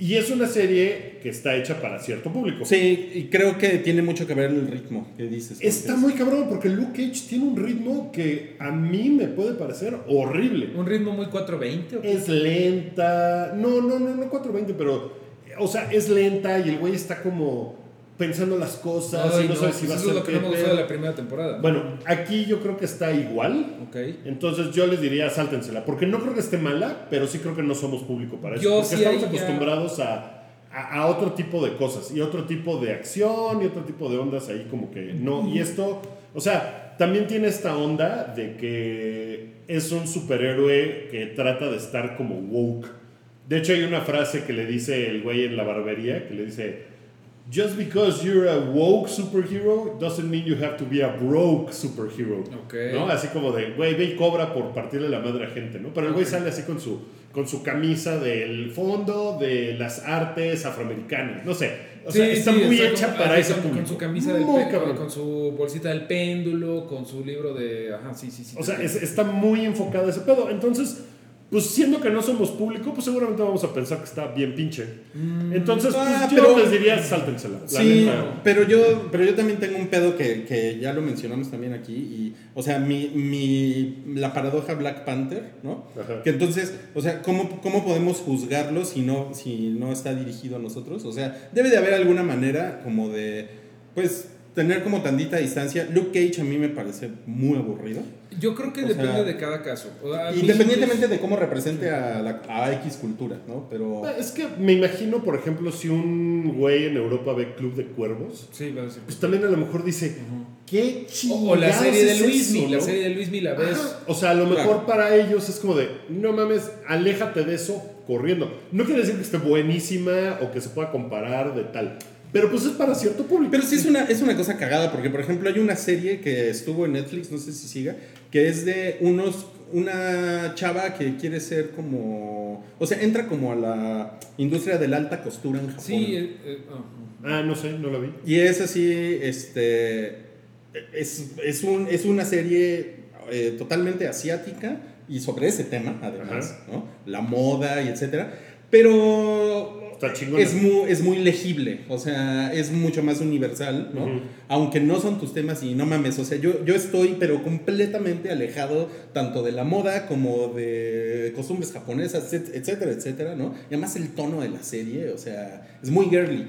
Y es una serie que está hecha para cierto público. Sí, y creo que tiene mucho que ver el ritmo que dices. Está muy cabrón porque Luke Cage tiene un ritmo que a mí me puede parecer horrible. ¿Un ritmo muy 420 o qué? Es lenta. No, no, no, no 420, pero. O sea, es lenta y el güey está como pensando las cosas Ay, y no, sabe pues si va a eso ser es lo que no me gustó pedo. de la primera temporada. Bueno, aquí yo creo que está igual. Ok. Entonces yo les diría, sáltensela. Porque no creo que esté mala, pero sí creo que no somos público para eso. Yo porque sí estamos ya- acostumbrados a, a, a otro tipo de cosas. Y otro tipo de acción y otro tipo de ondas ahí como que no. Y esto, o sea, también tiene esta onda de que es un superhéroe que trata de estar como woke. De hecho hay una frase que le dice el güey en la barbería, que le dice... Just because you're a woke superhero doesn't mean you have to be a broke superhero. Ok. ¿No? Así como de, güey, ve y cobra por partirle la madre a gente, ¿no? Pero el güey sale así con su, con su camisa del fondo de las artes afroamericanas. No sé. O sea, está muy está hecha con- para ese con, público. con su camisa del Muy péndulo, cabrón. con su bolsita del péndulo, con su libro de. Ajá, sí, sí, sí. O sea, es- está muy enfocado a ese pedo. Entonces, pues siendo que no somos público, pues seguramente vamos a pensar que está bien pinche. Entonces, pues Ah, yo pero- les diría, sáltensela. la Sí, neta. pero yo, pero yo también tengo un pedo que, que ya lo mencionamos también aquí. Y, o sea, mi, mi, la paradoja Black Panther, ¿no? Ajá. Que entonces, o sea, ¿cómo, ¿cómo podemos juzgarlo si no, si no está dirigido a nosotros? O sea, debe de haber alguna manera como de, pues, tener como tantita distancia. Luke Cage a mí me parece muy aburrido. Yo creo que o depende sea, de cada caso. O sea, Independientemente de cómo represente a, la, a X cultura, ¿no? Pero... Es que me imagino, por ejemplo, si un güey en Europa ve Club de Cuervos, Sí, va a decir. pues también a lo mejor dice, ¿qué O, chingados o la serie de Luismi, eso, la no? serie de Luismi la ves. Ajá. O sea, a lo mejor Claro. para ellos es como de, no mames, aléjate de eso corriendo. No quiere decir que esté buenísima o que se pueda comparar de tal. Pero pues es para cierto público. Pero sí es una, es una cosa cagada, porque por ejemplo hay una serie que estuvo en Netflix, no sé si siga, que es de unos, una chava que quiere ser como, o sea, entra como a la industria de la alta costura en Japón. Sí, eh, eh, ajá. Ah, no sé, no la vi. Y es así, este, es, es, un, es una serie eh, totalmente asiática y sobre ese tema, además, ¿no? La moda y etcétera. Pero Está chingona. es muy, es muy legible, o sea, es mucho más universal, ¿no? Aunque no son tus temas y no mames, o sea, yo, yo estoy pero completamente alejado tanto de la moda como de costumbres japonesas, et- etcétera, etcétera, ¿no? Y además el tono de la serie, o sea, es muy girly,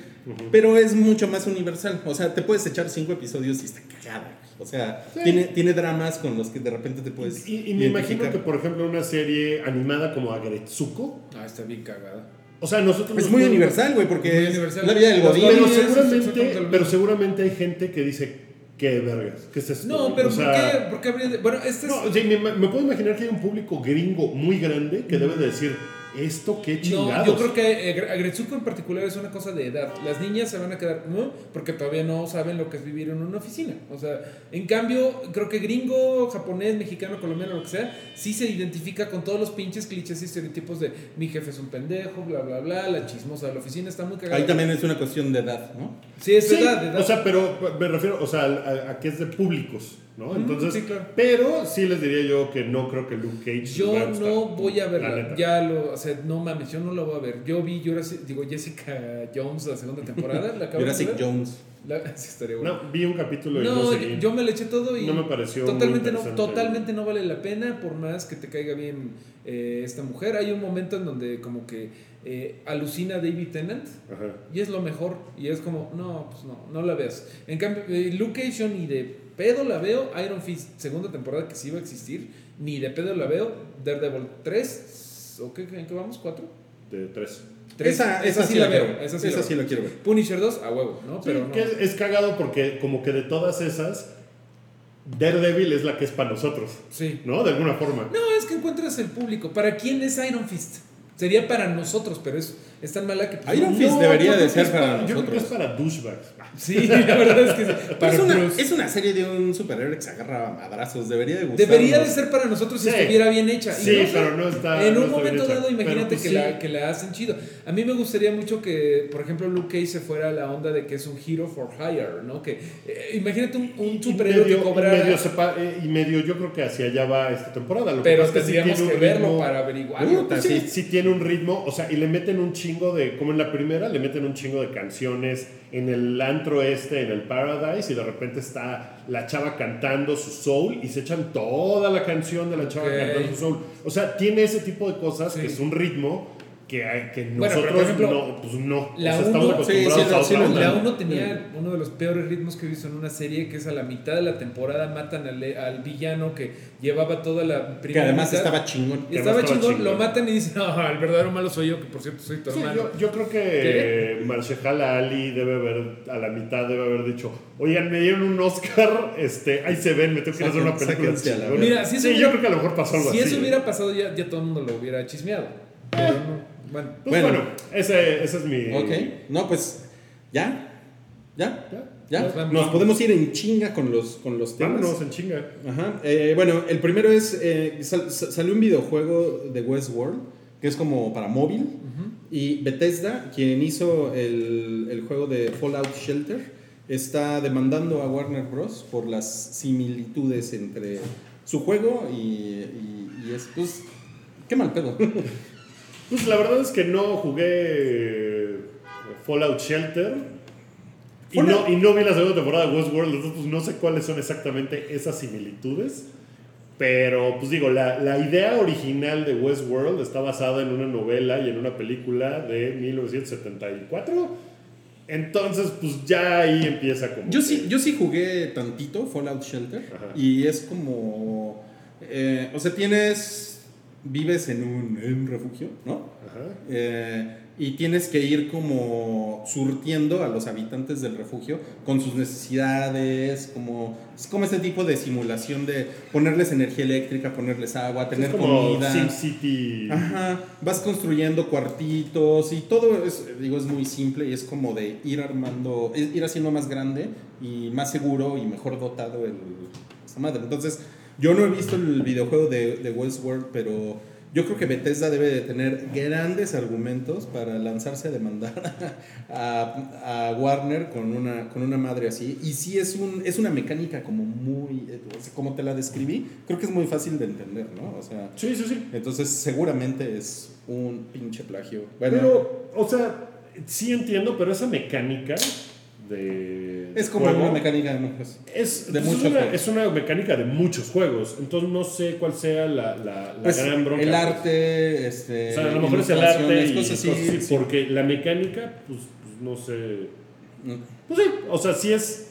pero es mucho más universal, o sea, te puedes echar cinco episodios y está cagada, o sea, Sí. tiene, tiene dramas con los que de repente te puedes Y, y me imagino que, por ejemplo, una serie animada como Agretsuko, Ah, está bien cagada. O sea, nosotros... Es nos muy universal, güey, porque Muy es universal. la vida del godín. Pero seguramente, pero seguramente hay gente que dice, qué vergas, ¿qué es esto? No, pero O ¿por, qué, ¿por qué habría de.? Bueno, este es. No, sí, me, me puedo imaginar que hay un público gringo muy grande que debe de decir, ¿esto qué chingados? No, yo creo que eh, Agretsuko en particular es una cosa de edad. Las niñas se van a quedar, ¿no? Porque todavía no saben lo que es vivir en una oficina. O sea, en cambio, creo que gringo, japonés, mexicano, colombiano, lo que sea, sí se identifica con todos los pinches clichés y estereotipos de mi jefe es un pendejo, bla, bla, bla, la chismosa de la oficina está muy cagada. Ahí también es una cuestión de edad, ¿no? Sí, es Sí, verdad, de edad. o sea, pero me refiero, o sea, a, a que es de públicos, ¿no? Entonces, sí, claro. pero sí les diría yo que no creo que Luke Cage Yo vaya a no voy a la verla. Ya lo, o sea, no mames, yo no la voy a ver. Yo vi Jurassic, digo, Jessica Jones la segunda temporada. ¿La acabo de Jurassic ver? Jones. La, sí, estaría bueno. No, vi un capítulo y no, No, seguí. yo me le eché todo y No me pareció muy totalmente no, interesante. totalmente no vale la pena por más que te caiga bien eh, esta mujer. Hay un momento en donde como que eh, alucina a David Tennant Ajá. y es lo mejor y es como, no, pues no, no la veas. En cambio, eh, Luke Cage yo ni de pedo la veo, Iron Fist segunda temporada que sí iba a existir, ni de pedo la veo, Daredevil 3, ¿o qué, en qué vamos? ¿4? De tres. Tres- Esa, esa, sí la veo. Esa sí, la sí la quiero ver. Punisher 2, a huevo, ¿no? Sí, Pero no. que es, es cagado porque como que de todas esas, Daredevil es la que es para nosotros, Sí. ¿no? De alguna forma. No, es que encuentras el público. ¿Para quién es Iron Fist? Sería para nosotros, pero es, es tan mala que... pues, Iron Fist No, debería de ser para Yo creo que es nosotros. para douchebags. Sí, la verdad es que sí. Pero es, una, es una serie de un superhéroe que se agarra a madrazos. Debería de gustarnos. Debería de ser para nosotros si estuviera bien hecha. Y Sí, no, pero no está- En no un está momento dado, imagínate pues, que, sí. la, que la hacen chido. A mí me gustaría mucho que, por ejemplo, Luke Cage se fuera a la onda de que es un hero for hire, ¿no? Que eh, imagínate un, superhéroe medio- que cobrara. Y medio, sepa- eh, y medio yo creo que hacia allá va esta temporada. Lo pero que tendríamos que verlo para averiguarlo. Sí. sí tiene un ritmo, o sea, y le meten un chingo de, como en la primera, le meten un chingo de canciones en el antro este, en el Paradise, y de repente está la chava cantando su soul y se echan toda la canción de la chava Ok. cantando su soul. O sea, tiene ese tipo de cosas Sí. que es un ritmo que, hay- que Bueno, nosotros por ejemplo, no, pues no. la o sea, estamos uno- acostumbrados sí, sí, a sí, otra sí, onda. La 1 tenía uno de los peores ritmos que he visto en una serie, que es a la mitad de la temporada matan al, al villano que llevaba toda la Que primera además mitad. estaba chingón. Y estaba estaba chingón, chingón. lo matan y dicen, no, el verdadero malo soy yo, que por cierto soy tu Sí, hermano. yo, yo creo que Marshala Ali debe haber, a la mitad debe haber dicho, oigan, me dieron un Oscar, este, ahí se ven, me tengo que ir a hacer una película. sáquense a la chingona". verga. Mira, si eso sí, hubiera- yo creo que a lo mejor pasó algo si así. eso ¿eh? hubiera pasado, ya, ya todo el mundo lo hubiera chismeado. Pero no. Bueno, Pues bueno, Bueno. ese, ese es mi... Ok. No, pues. ¿Ya? ¿Ya? Ya. Nos podemos ir en chinga con los, con los temas. Vámonos en chinga. Ajá. Eh, bueno, el primero es. eh, sal- sa- salió un videojuego de Westworld que es como para móvil. Y Bethesda, quien hizo el, el juego de Fallout Shelter, está demandando a Warner Bros. por las similitudes entre su juego y, y, y es. Pues. Qué mal pedo. Pues la verdad es que no jugué Fallout Shelter. Y no, y no vi la segunda temporada de Westworld, entonces pues no sé cuáles son exactamente esas similitudes. Pero, pues digo, la, la idea original de Westworld está basada en una novela y en una película de 1974. Entonces, pues ya ahí empieza como. Yo que- sí, yo sí jugué tantito Fallout Shelter Ajá. y es como, eh, o sea, tienes, vives en un, en un refugio, ¿no? Ajá. Eh, y tienes que ir como surtiendo a los habitantes del refugio con sus necesidades, como, es como este tipo de simulación de ponerles energía eléctrica, ponerles agua, tener es como comida. SimCity. Ajá, vas construyendo cuartitos y todo es, digo, es muy simple y es como de ir armando, ir haciendo más grande y más seguro y mejor dotado el, esta madre. Entonces, yo no he visto el videojuego de, de Westworld, pero yo creo que Bethesda debe de tener grandes argumentos para lanzarse a demandar a, a Warner con una, con una madre así. Y sí es, un, es una mecánica como muy, como te la describí, creo que es muy fácil de entender, ¿no? O sea... Sí, sí, sí. Entonces seguramente es un pinche plagio. Bueno, Pero, o sea, sí entiendo, pero esa mecánica de. es como juego una mecánica de muchos. Es, de pues, es una, juegos. es una mecánica de muchos juegos. Entonces no sé cuál sea la, la, la Pues, gran bronca. el arte, este, O sea, a lo mejor es el arte y cosas cosas así. porque la mecánica, pues, pues, no sé. Pues sí, o sea, si es.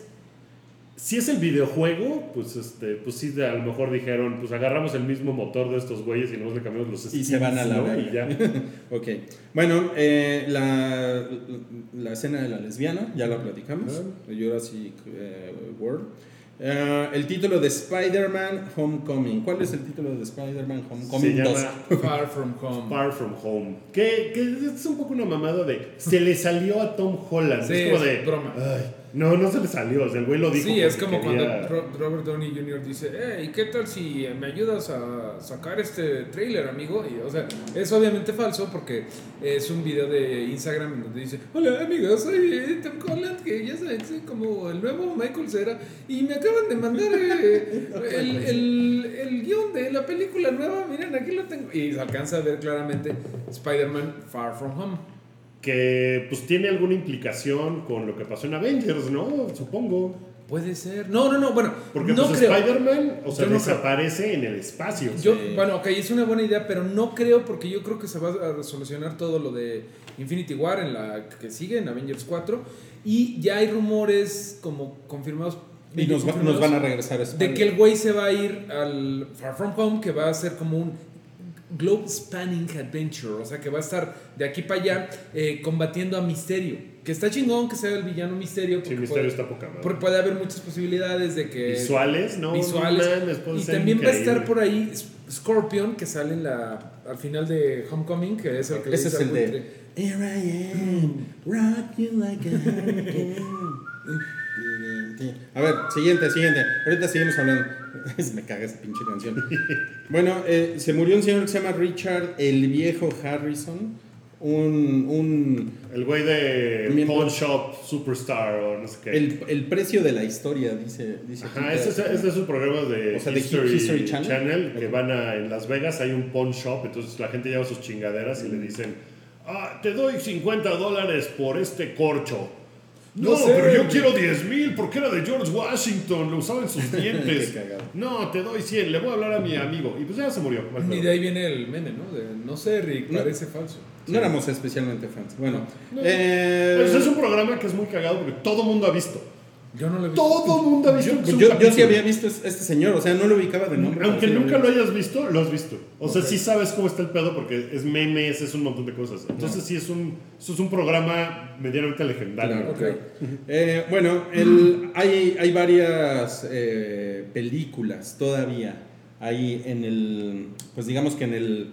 Si es el videojuego, pues este, pues sí, a lo mejor dijeron, pues agarramos el mismo motor de estos güeyes y nos le cambiamos los Y se van a la ¿no? Y ya. Ok. Bueno, eh, la, la escena de la lesbiana, ya la platicamos. De Jurassic eh, World. Eh, el título de Spider-Man Homecoming. ¿Cuál es el título de Spider-Man Homecoming Se 2? llama Far From Home. Far From Home. Que, que es un poco una mamada de. Se le salió a Tom Holland. Sí, es como es de. broma. Ay, no, no se le salió. O sea, el güey lo dijo. Sí, es como quería- cuando Ro- Robert Downey Jr. dice, hey, ¿qué tal si me ayudas a sacar este trailer, amigo? Y, o sea, es obviamente falso porque es un video de Instagram en donde dice, hola amigos, soy Tom Holland, que ya saben, soy como el nuevo Michael Cera, y me acaban de mandar eh, el, el, el guion de la película nueva, miren, aquí lo tengo. Y se alcanza a ver claramente Spider-Man Far From Home. Que pues tiene alguna implicación con lo que pasó en Avengers, ¿no? Supongo. Puede ser. No, no, no, bueno, Porque no pues creo. Spider-Man, o sea, no desaparece en el espacio. Yo, Sí. bueno, ok, es una buena idea, pero no creo porque yo creo que se va a solucionar todo lo de Infinity War en la que sigue, en Avengers 4. Y ya hay rumores como confirmados. Y nos, va- nos van a regresar a De que el güey se va a ir al Far From Home, que va a ser como un Globe Spanning Adventure, o sea que va a estar de aquí para allá eh, combatiendo a Misterio. Que está chingón que sea el villano Misterio. Sí, porque Misterio puede- está poca madre. porque puede haber muchas posibilidades de que. Visuales, no, visuales. y también va a estar por ahí Scorpion, que sale en la, al final de Homecoming, que es el que le Ese dice es el de buitre, Here I am, rock you like a A ver, siguiente, siguiente. Ahorita seguimos hablando. Me caga esa pinche canción. Bueno, eh, se murió un señor que se llama Richard el Viejo Harrison. Un, un El güey de Pawn Shop Superstar o no sé qué. el, el precio de la historia, dice. dice Ajá, ese es, ese es un programa de, O sea, de History, History Channel. Channel, que van a en Las Vegas, hay un pawn shop, entonces la gente lleva sus chingaderas y le dicen, ah, te doy 50 dólares por este corcho. No, No sé. pero yo quiero 10 mil porque era de George Washington, lo usaba en sus dientes. No, te doy 100, le voy a hablar a mi amigo. Y pues ya se murió. mal Y de ahí viene el meme, ¿no? De, no sé, Rick, No. parece falso. No éramos especialmente fans. Bueno, No. eh, Pues es un programa que es muy cagado porque todo mundo ha visto. Yo no lo he visto. Todo mundo ha visto. yo, yo- yo sí había visto es- este señor, o sea, no lo ubicaba de nombre. Aunque nunca lo hayas visto, lo has visto. O sea, sí sabes cómo está el pedo porque es memes, es un montón de cosas. Entonces sí es un, eso es un programa medianamente legendario. Claro, Ok. claro. Eh, bueno, el- hay, hay varias eh, películas todavía ahí en el, pues digamos que en el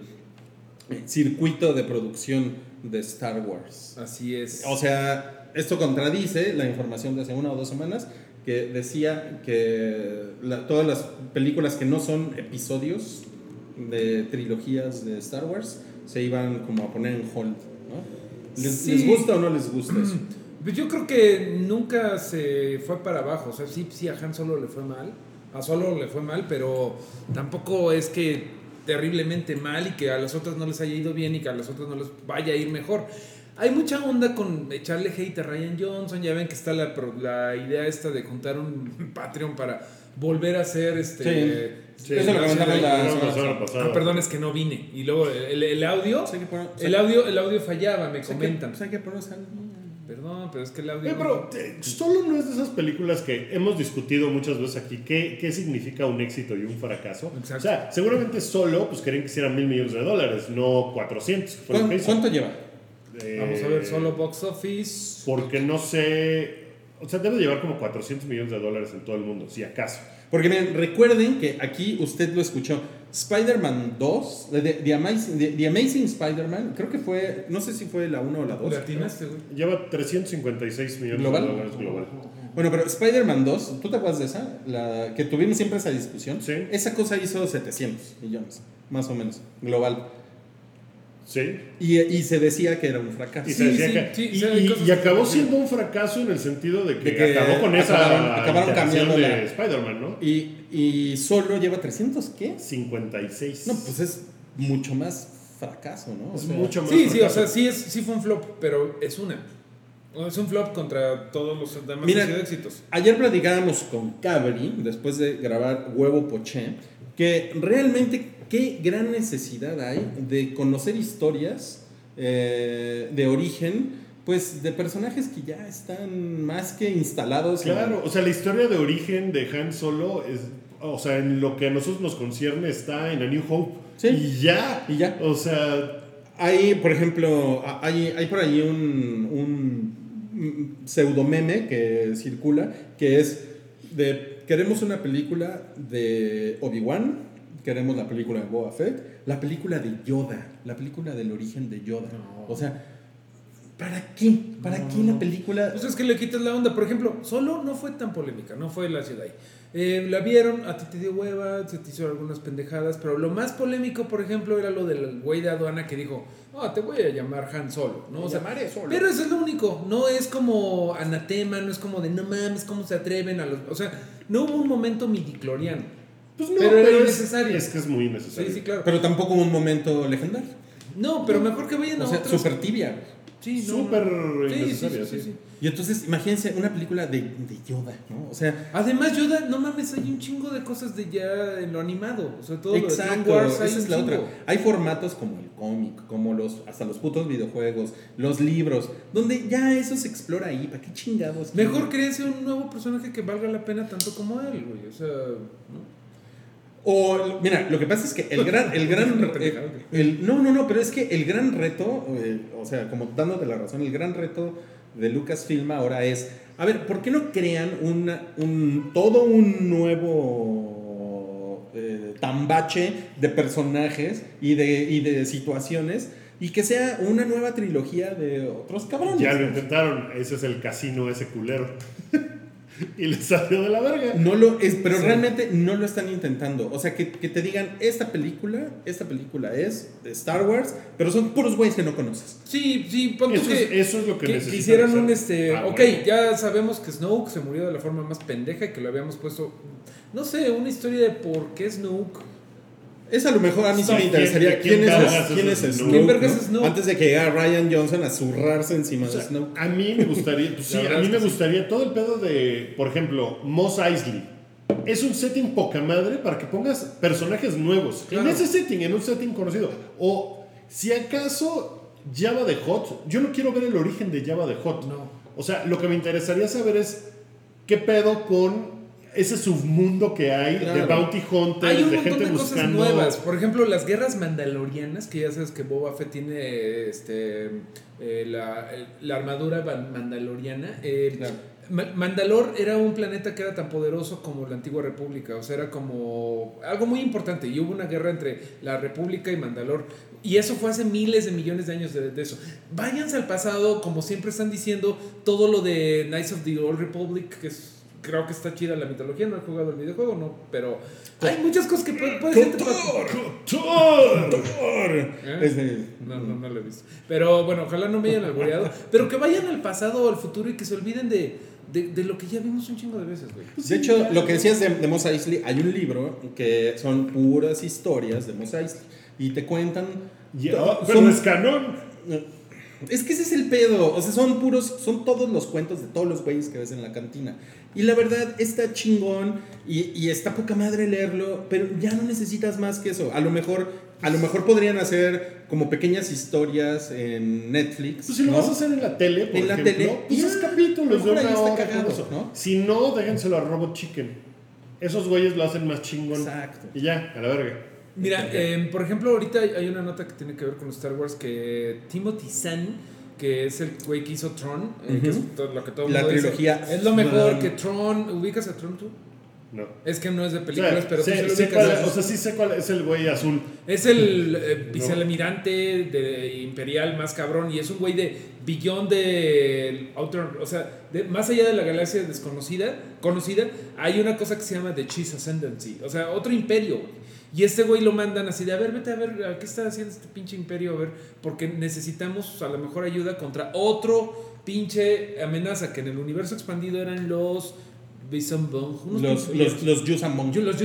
circuito de producción de Star Wars. Así es. O sea, esto contradice la información de hace una o dos semanas que decía que la- todas las películas que no son episodios de trilogías de Star Wars se iban como a poner en hold, ¿no? ¿Les, Sí. les gusta o no les gusta eso? Pues yo creo que nunca se fue para abajo. O sea, sí, sí, a Han Solo le fue mal. A Solo le fue mal, pero tampoco es que terriblemente mal y que a las otras no les haya ido bien y que a las otras no les vaya a ir mejor. Hay mucha onda con echarle hate a Ryan Johnson. Ya ven que está la, pro- la idea esta de juntar un Patreon para volver a hacer este. Sí, Eso lo comentamos la Lo semana semana pasada. Ah, perdón, es que no vine. Y luego el, el audio. Pues poner- El audio, el audio fallaba, me pues comentan. pues hay que. Perdón, pero es que el audio. Eh, pero eh, solo no es de esas películas que hemos discutido muchas veces aquí. ¿Qué, qué significa un éxito y un fracaso? Exacto. O sea, seguramente solo pues querían que hicieran mil millones de dólares, no 400. que fue lo ¿Cuán- que hizo. ¿Cuánto lleva? Eh, Vamos a ver, solo box office. Porque no sé. O sea, debe llevar como 400 millones de dólares en todo el mundo, si acaso. Porque miren, recuerden que aquí usted lo escuchó. Spider-Man 2, The, The Amazing, The- The Amazing Spider-Man, creo que fue, no sé si fue la 1 o la 2. Latinaste, güey. Lleva 356 millones ¿Global? de dólares global. Bueno, pero Spider-Man 2, ¿tú te acuerdas de esa? La que tuvimos siempre esa discusión. Sí. Esa cosa hizo 700 millones, más o menos, global. Sí. Y, y se decía que era un fracaso. Y, Sí, se decía sí, que- sí, y- sí, y- acabó siendo un fracaso en el sentido de que, De que acabó con esa acabaron- acabaron iteración cambiando de la- Spider-Man, ¿no? Y, y solo lleva 300, ¿qué? 56. No, pues es mucho más fracaso, ¿no? O es sea, mucho más. Sí, sí, o fracaso. sea, sí, es, sí fue un flop, pero es una. Es un flop contra todos los demás Mira, éxitos. Ayer platicábamos con Cabri, después de grabar Huevo Poché, que realmente qué gran necesidad hay de conocer historias eh, de origen, pues de personajes que ya están más que instalados. en- Claro, o sea, la historia de origen de Han Solo es. O sea, en lo que a nosotros nos concierne está en A New Hope. Sí. Y ya. Y ya. O sea, Hay, por ejemplo, hay, hay por ahí un, un pseudo meme que circula, que es de, queremos una película de Obi-Wan, queremos la película de Boba Fett, la película de Yoda, la película del origen de Yoda. No. O sea, ¿para qué? ¿Para qué la película? Pues es que le quitas la onda. Por ejemplo, solo no fue tan polémica, no fue la ciudad. Eh, la vieron, a ti te dio hueva, se te hizo algunas pendejadas, pero lo más polémico, por ejemplo, era lo del güey de aduana que dijo, oh, te voy a llamar Han Solo, ¿no? O sea, llamaré Solo. Pero eso es lo único, no es como anatema, no es como de no mames, ¿cómo se atreven a los...? O sea, no hubo un momento midicloriano. pues no, Pero pero, era es, innecesario. es que es muy Sí, innecesario. sí, claro. Pero tampoco un momento legendario. No, pero mejor que vayan a O sea, otros. súper tibia. Sí, no, Súper no. Sí, sí, innecesaria, sí, sí, sí. Y entonces, imagínense una película de, de Yoda, ¿no? O sea, Además, Yoda, no mames, hay un chingo de cosas de ya en lo animado. O sea, todo lo de Exacto, Wars hay esa es la chingo. otra. Hay formatos como el cómic, como los hasta los putos videojuegos, los libros, donde ya eso se explora ahí. ¿Para qué chingados? Mejor créense un nuevo personaje que valga la pena tanto como él, güey. O sea, ¿no? O, mira, lo que pasa es que el gran, el gran, eh, el- no, no, no, pero es que el gran reto, eh, o sea, como dándote la razón, el gran reto de Lucasfilm ahora es, a ver, ¿por qué no crean una, un, todo un nuevo eh, tambache de personajes y de, y de situaciones y que sea una nueva trilogía de otros cabrones? Ya lo intentaron, ese es el casino ese culero. y les salió de la verga. No lo es, pero Sí. realmente no lo están intentando. O sea, que, que te digan, esta película, esta película es de Star Wars, pero son puros güeyes que no conoces. Sí, sí, Eso es, que, eso es lo que, que, necesitan hacer. un este. Ah, ok, bueno. ya sabemos que Snoke se murió de la forma más pendeja y que lo habíamos puesto. No sé, una historia de por qué Snoke. Es a lo mejor a mí sí me interesaría ¿quién- es, quién es? Snoke. ¿Quién es Snoke? Antes de que llegara Ryan Johnson a zurrarse encima O sea, de Snoke. a mí me gustaría, pues sí, a mí me gustaría todo el pedo de, por ejemplo, Moss Eisley. Es un setting poca madre para que pongas personajes nuevos. Claro. En ese setting, en un setting conocido. O si acaso Java de Hot, yo no quiero ver el origen de Java de Hot. No. O sea, lo que me interesaría saber es qué pedo con ese submundo que hay de. Bounty Hunters, Hay un de montón gente de cosas buscando. nuevas. Por ejemplo, las guerras mandalorianas, que ya sabes que Boba Fett tiene este, eh, la, la armadura mandaloriana. Eh, Claro. Mandalor era un planeta que era tan poderoso como la antigua república, o sea, era como algo muy importante y hubo una guerra entre la república y Mandalor y eso fue hace miles de millones de años de, de eso. Váyanse al pasado, como siempre están diciendo, todo lo de Knights of the Old Republic, que es- creo que está chida la mitología, no he jugado el videojuego, no, pero hay muchas cosas que puede, puede ser... ¿Eh? No, no, no lo he visto. Pero bueno, ojalá no me hayan alboreado. Pero que vayan al pasado o al futuro y que se olviden de, de, de lo que ya vimos un chingo de veces, güey. De hecho, lo que decías de, de Mos Eisley, hay un libro que son puras historias de Mos Eisley y te cuentan. Pero son- es canon. Es que ese es el pedo. O sea, son puros, son todos los cuentos de todos los güeyes que ves en la cantina. Y la verdad está chingón y, y está poca madre leerlo, pero ya no necesitas más que eso. A lo mejor, a lo mejor podrían hacer como pequeñas historias en Netflix. Pues si lo ¿no? vas a hacer en la tele, por En la ejemplo, tele, pues es capítulos de una hora. cagado. ¿no? Si no, déjenselo a Robot Chicken. Esos güeyes lo hacen más chingón. Exacto. Y ya, a la verga. Mira, eh, por ejemplo, ahorita hay- una nota que tiene que ver con Star Wars que Timothy Zahn, que es el güey que hizo Tron, eh, que es todo lo que todo La mundo dice, trilogía. es lo mejor que Tron. ¿Ubicas a Tron tú? No. Es que no es de O películas, sea, pero tú sí sé cuál- o sea, sí sé cuál es el güey azul. Es el eh, vicealmirante de Imperial más cabrón y es un güey de billón de outer, o sea, de- más allá de la galaxia desconocida, conocida, hay una cosa que se llama The Cheese Ascendancy, o sea, otro imperio. güey. Y este güey lo mandan así de, a ver, vete a ver, ¿a ¿qué está haciendo este pinche imperio? A ver, porque necesitamos a lo mejor ayuda contra otro pinche amenaza que en el universo expandido eran los unos Los, los, los Yuuzhan Vong. yo- los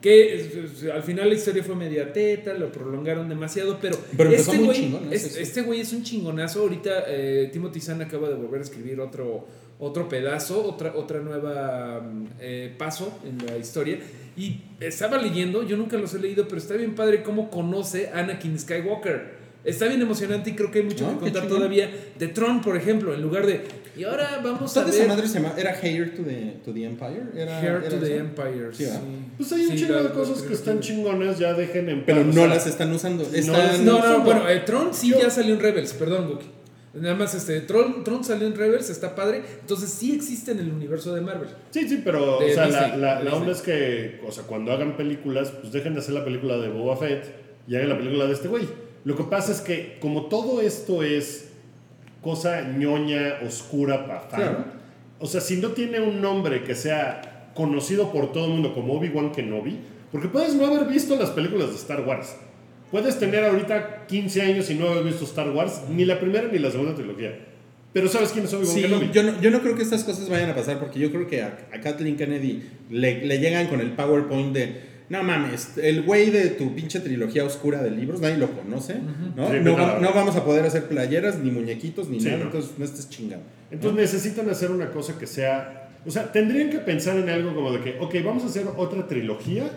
que es- al final la historia fue media teta, lo prolongaron demasiado, pero, Pero este güey chingón, es- este güey es un chingonazo. Ahorita eh, Timothy Zahn acaba de volver a escribir otro, otro pedazo, otra, otra nueva mm, eh, paso en la historia. Y estaba leyendo, yo nunca los he leído, pero está bien padre cómo conoce Anakin Skywalker. Está bien emocionante y creo que hay mucho Ah, que contar todavía de Tron, por ejemplo, en lugar de. Y ahora vamos a ¿Toda esa ver. madre se llama? ¿Era Hair to the, to the Empire? Era, era to the? Empire. Sí. Pues hay un Sí, chingo de cosas que están chingonas, ya dejen en Pero paz, no o sea, las están usando. no Están- No, no, bueno, eh, Tron sí Yo- ya salió en Rebels, perdón, Wookie. Nada más, este, Tron, Tron salió en Rebels, está padre. Entonces sí existe en el universo de Marvel. Sí, sí, pero De o sea, Disney, la, la- la onda es que, o sea, cuando hagan películas, pues dejen de hacer la película de Boba Fett y hagan la película de este güey. Lo que pasa es que, como todo esto es cosa ñoña, oscura, para Claro. o sea, si no tiene un nombre que sea conocido por todo el mundo como Obi-Wan Kenobi, porque puedes no haber visto las películas de Star Wars. Puedes tener ahorita 15 años y no haber visto Star Wars, ni la primera ni la segunda trilogía. Pero sabes quién es Obi-Wan Sí, Kenobi. yo no, yo no creo que estas cosas vayan a pasar porque yo creo que a, a Kathleen Kennedy le, le llegan con el PowerPoint de no mames, el güey de tu pinche trilogía oscura de libros, nadie lo conoce, ¿no? Sí, no, va- no vamos a poder hacer playeras, ni muñequitos, ni Sí, nada, no. entonces no estés chingando. Entonces necesitan hacer una cosa que sea. O sea, tendrían que pensar en algo como de que, ok, vamos a hacer otra trilogía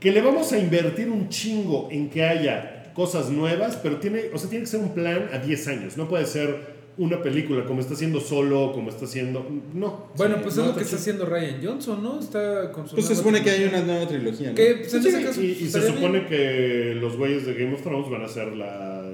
que le vamos a invertir un chingo en que haya cosas nuevas, pero tiene, o sea, tiene que ser un plan a 10 años. No puede ser una película, como está haciendo solo, como está haciendo. No. Bueno, Sí, pues no, es lo que está haciendo Ryan Johnson, ¿no? Está con su Pues se supone que hay una nueva trilogía, ¿no? Que, pues, en Sí, ese caso, y, y se supone bien. que los güeyes de Game of Thrones van a hacer la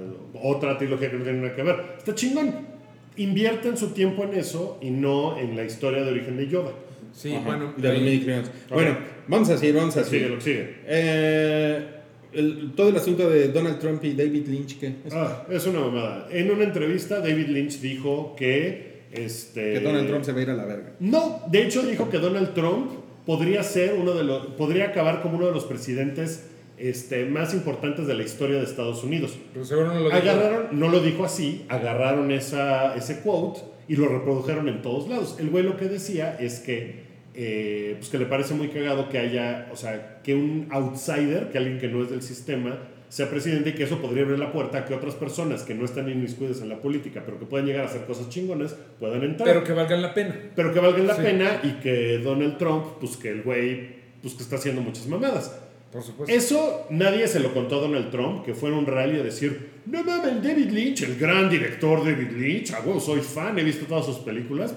otra trilogía que no tiene nada que ver. Está chingón. Invierten su tiempo en eso y no en la historia de origen de Yoda. Sí, Ajá, bueno. de los ahí- midi-chlorians. Bueno, vamos a seguir, vamos a Sigue seguir. lo que sigue. Eh, el- todo el asunto de Donald Trump y David Lynch, ¿qué? Es- Ah, es una mamada. En una entrevista, David Lynch dijo que. Este, que Donald Trump se va a ir a la verga. No, de hecho dijo que Donald Trump podría ser uno de los. podría acabar como uno de los presidentes este, más importantes de la historia de Estados Unidos. Pero seguro no lo dijo. Agarraron, no lo dijo así, agarraron esa, ese quote y lo reprodujeron en todos lados. El güey lo que decía es que, eh, pues que le parece muy cagado que haya, o sea, que un outsider, que alguien que no es del sistema, sea presidente y que eso podría abrir la puerta a que otras personas que no están inmiscuidas en la política, pero que pueden llegar a hacer cosas chingonas, puedan entrar. Pero que valgan la pena. pero que valgan la Sí. pena y que Donald Trump, pues que el güey, pues que está haciendo muchas mamadas. Por supuesto. Eso nadie se lo contó a Donald Trump, que fue en un rally a decir, no mames, David Lynch, el gran director David Lynch, güey, soy fan, he visto todas sus películas.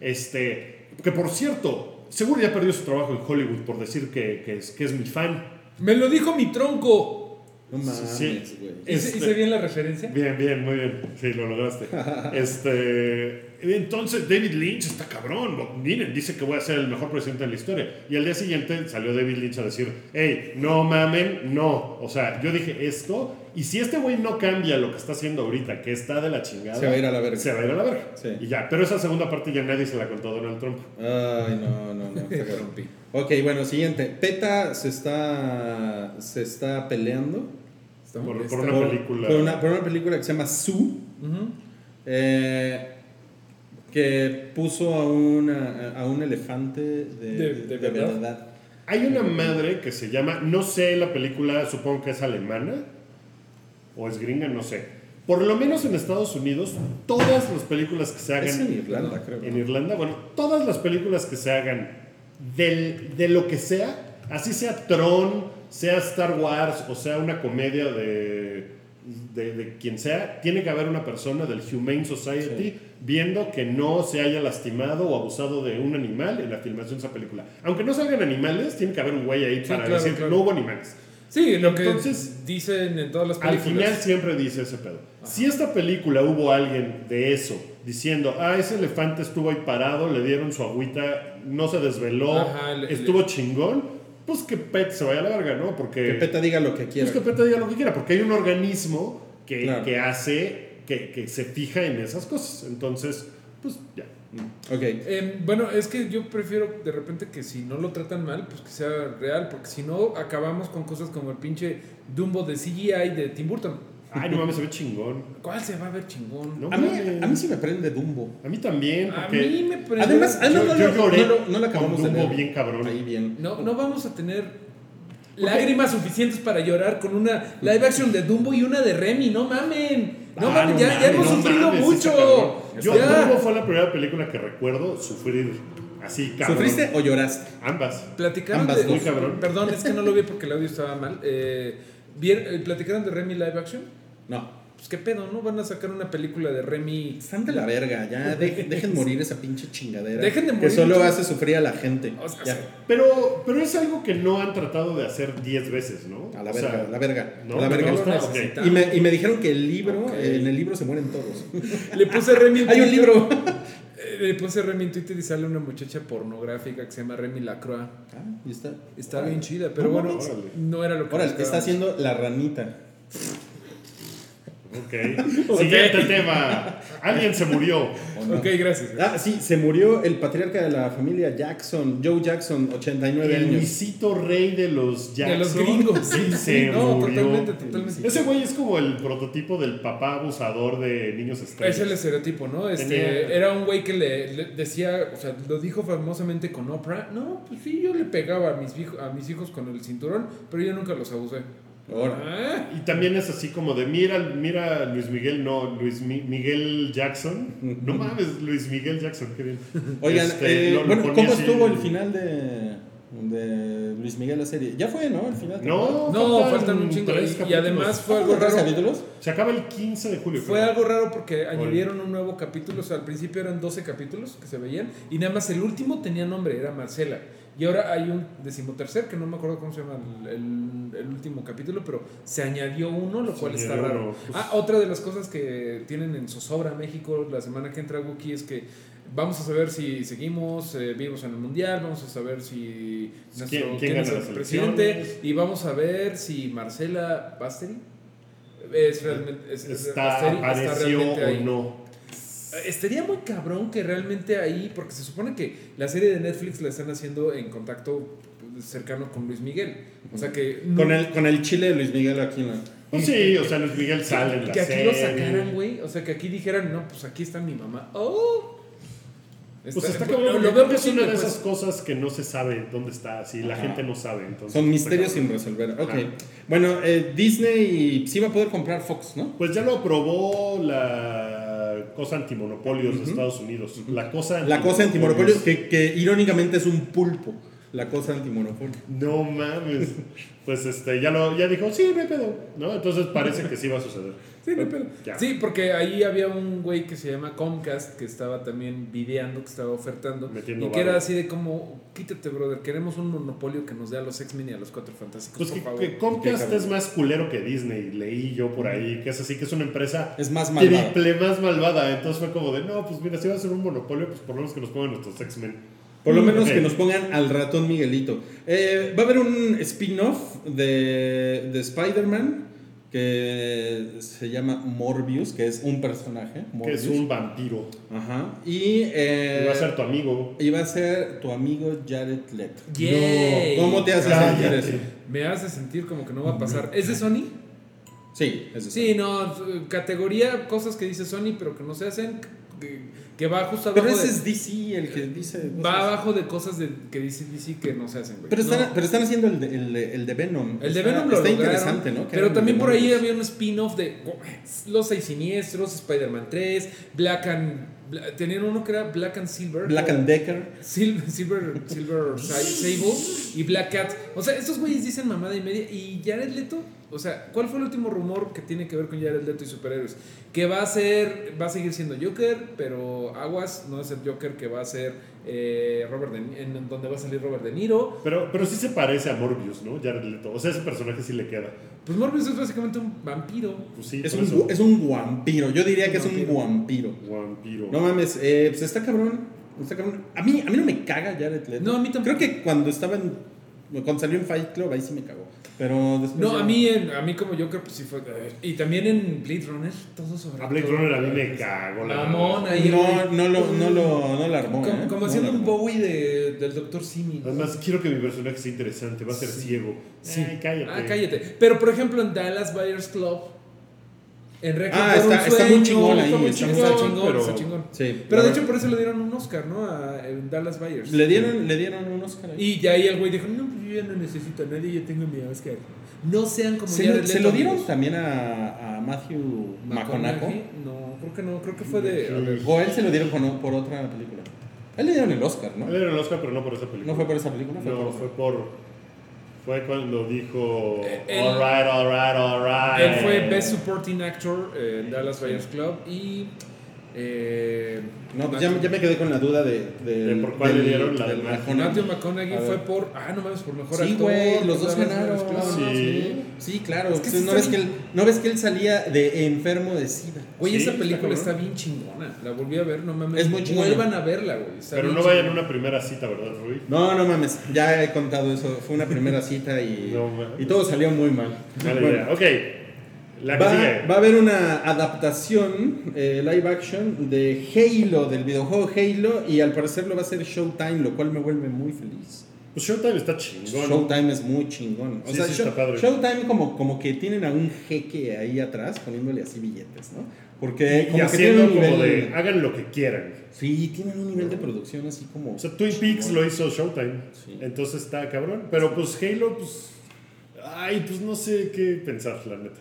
Este, que por cierto, seguro ya perdió su trabajo en Hollywood por decir que, que es, que es mi fan. Me lo dijo mi tronco. No mames, Sí. ¿Hice, Este- hice bien la referencia? Bien, bien, muy bien. Sí, lo lograste. este, entonces David Lynch está cabrón. Miren, dice que voy a ser el mejor presidente de la historia. Y al día siguiente salió David Lynch a decir, hey, no mamen, no. O sea, yo dije esto. Y si este güey no cambia lo que está haciendo ahorita, que está de la chingada, Se va a ir a la verga. Se va a ir a la verga. Sí. Y ya, pero esa segunda parte ya nadie se la contó a Donald Trump. Ay, no, no, no. está cabrón. Rompí. ok, bueno, siguiente. PETA se está, se está peleando Está Por- una por, película. por una, por una película que se llama Sue, eh, que puso a, una, a un elefante de, ¿De- de verdad? Hay una madre que se llama, no sé la película, supongo que es alemana o es gringa, no sé. Por lo menos en Estados Unidos, todas las películas que se hagan Es en Irlanda, creo. en Irlanda, bueno, todas las películas que se hagan del- de lo que sea, así sea Tron, sea Star Wars o sea una comedia de, de, de quien sea, tiene que haber una persona del Humane Society viendo que no se haya lastimado o abusado de un animal en la filmación de esa película. Aunque no salgan animales, tiene que haber un güey ahí Sí, para claro, decir claro. no hubo animales. Sí, lo que Entonces, dicen en todas las Al películas. final siempre dice ese pedo. Si esta película hubo alguien de eso diciendo, ah, ese elefante estuvo ahí parado, le dieron su agüita, no se desveló, Ajá, le- estuvo chingón, pues que PET se vaya a la verga, ¿no? Porque Que PETA diga lo que quiera. pues que PET diga lo que quiera, porque hay un organismo que, Claro. que hace, que, que se fija en esas cosas. Entonces, pues ya. Ok. Eh, bueno, es que yo prefiero de repente que si no lo tratan mal, pues que sea real, porque si no acabamos con cosas como el pinche Dumbo de CGI de Tim Burton. Ay, no mames, se ve chingón. ¿Cuál se va a ver chingón? No A mí, mames. a mí sí me prende Dumbo. A mí también, A mí me prende- Además, yo, no, yo lo- lloré no lo- no lo acabamos con de Dumbo leer. bien cabrón. Ahí bien. No, no vamos a tener lágrimas suficientes para llorar con una live action de Dumbo y una de Remy, no mamen. No Ah, mames, ya, ya mames, hemos no sufrido mames, mucho. Yo, Ya. Dumbo fue la primera película que recuerdo sufrir así, cabrón. ¿Sufriste o lloraste? Ambas. Platicaron Ambas de. Muy cabrón. Perdón, es que no lo vi porque el audio estaba mal. Eh, ¿vier- eh, ¿Platicaron de Remy live action? No. Pues qué pedo, ¿no? Van a sacar una película de Remy. Están de la verga, ya de- dejen morir esa pinche chingadera. Dejen de Que morir. solo hace sufrir a la gente. O sea, Ya. sí. Pero, pero es algo que no han tratado de hacer 10 veces, ¿no? A la O verga, sea, a la verga. ¿no? a la ¿No verga. te gusta? lo Ok. necesitamos. Y me, y me dijeron que el libro, eh, en el libro se mueren todos. Le puse Remy en Hay un libro. Eh, Le puse Remy en Twitter y sale una muchacha pornográfica que se llama Remy Lacroix. Ah, y está. Está Órale. bien chida, pero No bueno, no era lo que Órale, está haciendo la ranita. Ok. Siguiente tema. Alguien se murió. Ok, gracias. Ah, sí, se murió el patriarca de la familia Jackson, Joe Jackson, 89 El años. Luisito rey de los Jackson. De los gringos. Sí, se no, murió. totalmente, totalmente. Ese güey es como el prototipo del papá abusador de niños estrellas. Es el estereotipo, ¿no? Este, Tenía- Era un güey que le, le decía, o sea, lo dijo famosamente con Oprah. No, pues sí, yo le pegaba a mis, a mis hijos con el cinturón, pero yo nunca los abusé. Ahora. Ah, Y también es así como de, mira, mira Luis Miguel, no, Luis Mi- Miguel Jackson. No mames, Luis Miguel Jackson, qué bien. Oigan, Este, eh, lo- bueno, ¿cómo estuvo el final de, de Luis Miguel la serie. Ya fue, ¿no? Al final. No, No, faltan faltan un chingo. tres Y, y además fue ¿Fue algo raro. capítulos? Se acaba el 15 de julio. Fue creo. algo raro porque añadieron un nuevo capítulo. O sea, al principio eran 12 capítulos que se veían. Y nada más el último tenía nombre, era Marcela. Y ahora hay un decimotercer, que no me acuerdo cómo se llama el, el- el último capítulo, pero se añadió uno, lo cual está raro. uno, pues. Ah, otra de las cosas que tienen en zozobra México la semana que entra Wookie es que vamos a saber si seguimos eh, vivos en el mundial, vamos a saber si nuestro, ¿Quién- quién, es el presidente y vamos a ver si Marcela Basteri es realmente es- es- Está, Basteri apareció realmente o ahí. no. Estaría muy cabrón que realmente ahí, porque se supone que la serie de Netflix la están haciendo en contacto cercano con Luis Miguel. O sea que... Con el, con el chile de Luis Miguel aquí en la. Pues sí, o sea, Luis Miguel sale en Y la que aquí serie. lo sacaran, güey. O sea, que aquí dijeran, no, pues aquí está mi mamá. ¡Oh! Pues Está- cabrón. lo Lo veo que es una de pues. esas cosas que no se sabe dónde está, si la Ajá. gente no sabe. Entonces, Son misterios sin resolver. Ok. Ajá. Bueno, eh, Disney sí va a poder comprar Fox, ¿no? Pues ya lo aprobó la cosa antimonopolios de Estados Unidos. La cosa La cosa antimonopolio, que, que irónicamente es un pulpo. La cosa antimonopolio. No mames. Pues este, ya lo, ya dijo, sí, no hay pedo. ¿No? Entonces parece que sí va a suceder. Sí, no hay pedo. Ya. Sí, porque ahí había un güey que se llama Comcast que estaba también videando, que estaba ofertando. Metiendo y que era así de como, quítate, brother, queremos un monopolio que nos dé a los X-Men y a los Cuatro Fantásticos, Pues por que, favor. que Comcast es más culero que Disney. Leí yo por ahí que es así, que es una empresa Es más triple más malvada. Entonces fue como de, no, pues mira, si va a ser un monopolio, pues por lo menos que nos pongan nuestros X-Men. Por lo menos Ok. que nos pongan al ratón Miguelito. Eh, va a haber un spin-off de, de Spider-Man que se llama Morbius, que es un personaje. Que Morbius. es un vampiro. Ajá. Y, eh, Y va a ser tu amigo. y va a ser tu amigo Jared Leto. Yay. No, ¿Cómo te hace Cállate. sentir eso? Me hace sentir como que no va a pasar. ¿Es de Sony? Sí, es eso. Sí, no, categoría, cosas que dice Sony, pero que no se hacen, que, va justo abajo. Pero ese de, es DC el que dice. va abajo de cosas de, que dice DC que no se hacen, güey. Pero están, No. pero están haciendo el de, el el de Venom. El de Está- Venom lo Está lograron, interesante, ¿no? Que Pero también por ahí había un spin-off de Los Seis Siniestros, Spider-Man 3, Black and... Bla- tenían uno que era Black and Silver. Black and Decker. Sil- Silver, Silver Sa- Sable y Black Cat. O sea, estos güeyes dicen mamada y media. Y Jared Leto, o sea, ¿cuál fue el último rumor que tiene que ver con Jared Leto y superhéroes? Que va a ser, va a seguir siendo Joker, pero aguas, no es el Joker que va a ser eh, Robert De, en donde va a salir Robert De Niro. Pero, pero sí se parece a Morbius, ¿no? Jared Leto. O sea, ese personaje sí le queda. Pues Morbius es básicamente un vampiro. Pues sí, Es un, gu- es un vampiro. Yo diría que es un Vampiro. vampiro. Vampiro. No mames, eh, pues está cabrón. Está cabrón. A mí, a mí no me caga Jared Leto. No, a mí tampoco. Creo que cuando estaba en. Cuando salió en Fight Club, ahí sí me cagó. Pero después. No, ya- a mí, en- a mí como Joker, pues sí fue. Y también en Blade Runner, todo sobre. A Blade todo. Runner a mí me cago. la ahí. No, no lo, no lo, no lo armó. Como, ¿eh? como No haciendo lo un. Bowie de, del Doctor Simi. ¿no? Además, quiero que mi personaje sea interesante. Va a ser Sí. ciego. Sí. Ay, cállate. Ah, cállate. Pero por ejemplo, en Dallas Buyers Club. En Requiem Ah, por un está- está muy sueño, chingón ahí, Está muy está chingón, está chingón, pero- está chingón. Sí. Pero de hecho, por eso le dieron un Oscar, ¿no? A Dallas Buyers. Le dieron, le dieron un Oscar ahí. Y ya ahí el güey dijo: No, pues yo ya no necesito a nadie, yo tengo mi Oscar. No sean como ¿Se, lo, se Leto, lo dieron amigos. también a, a Matthew McConaughey? No, creo que no, creo que fue de. a ver. O él se lo dieron por, por otra película. Él le dieron el Oscar, ¿no? Le dieron el Oscar, pero no por esa película. ¿No fue por esa película? Fue No, por fue por. Fue cuando dijo. Eh, él- Alright, alright, alright. Él fue Best Supporting Actor eh, en Dallas Buyers Club y. Eh, No, pues ya, ya me quedé con la duda de... ¿De por cuál le dieron la de Matthew? McConaughey fue por. Ah, no mames, por mejor Sí, actor. los dos ganaron. Sí. Sí, claro. Es que Entonces, sí ¿no, ves que él, ¿No ves que él salía de enfermo de SIDA? Güey, Sí, esa película está bien chingona. La volví a ver, no mames. Es muy chingona. Vuelvan a verla, güey. está Pero no vayan a una primera cita, ¿verdad, Rui? No, no mames, ya he contado eso. Fue una primera cita y, No y todo salió muy mal. Mala Bueno, idea. Ok. La que Va, sigue. va a haber una adaptación eh, live action de Halo, del videojuego Halo, y al parecer lo va a hacer Showtime, lo cual me vuelve muy feliz. Pues Showtime está chingón. Showtime es muy chingón. O Sí, sea, sí Show- está padre. Showtime como, como que tienen a un jeque ahí atrás poniéndole así billetes, ¿no? Porque Y como que haciendo tienen un como nivel... de. Hagan lo que quieran. Sí, tienen un nivel de producción así como... O sea, Twin Peaks lo hizo Showtime. Sí. Entonces está cabrón. Pero pues Halo, pues. Ay, pues no sé qué pensar, la neta.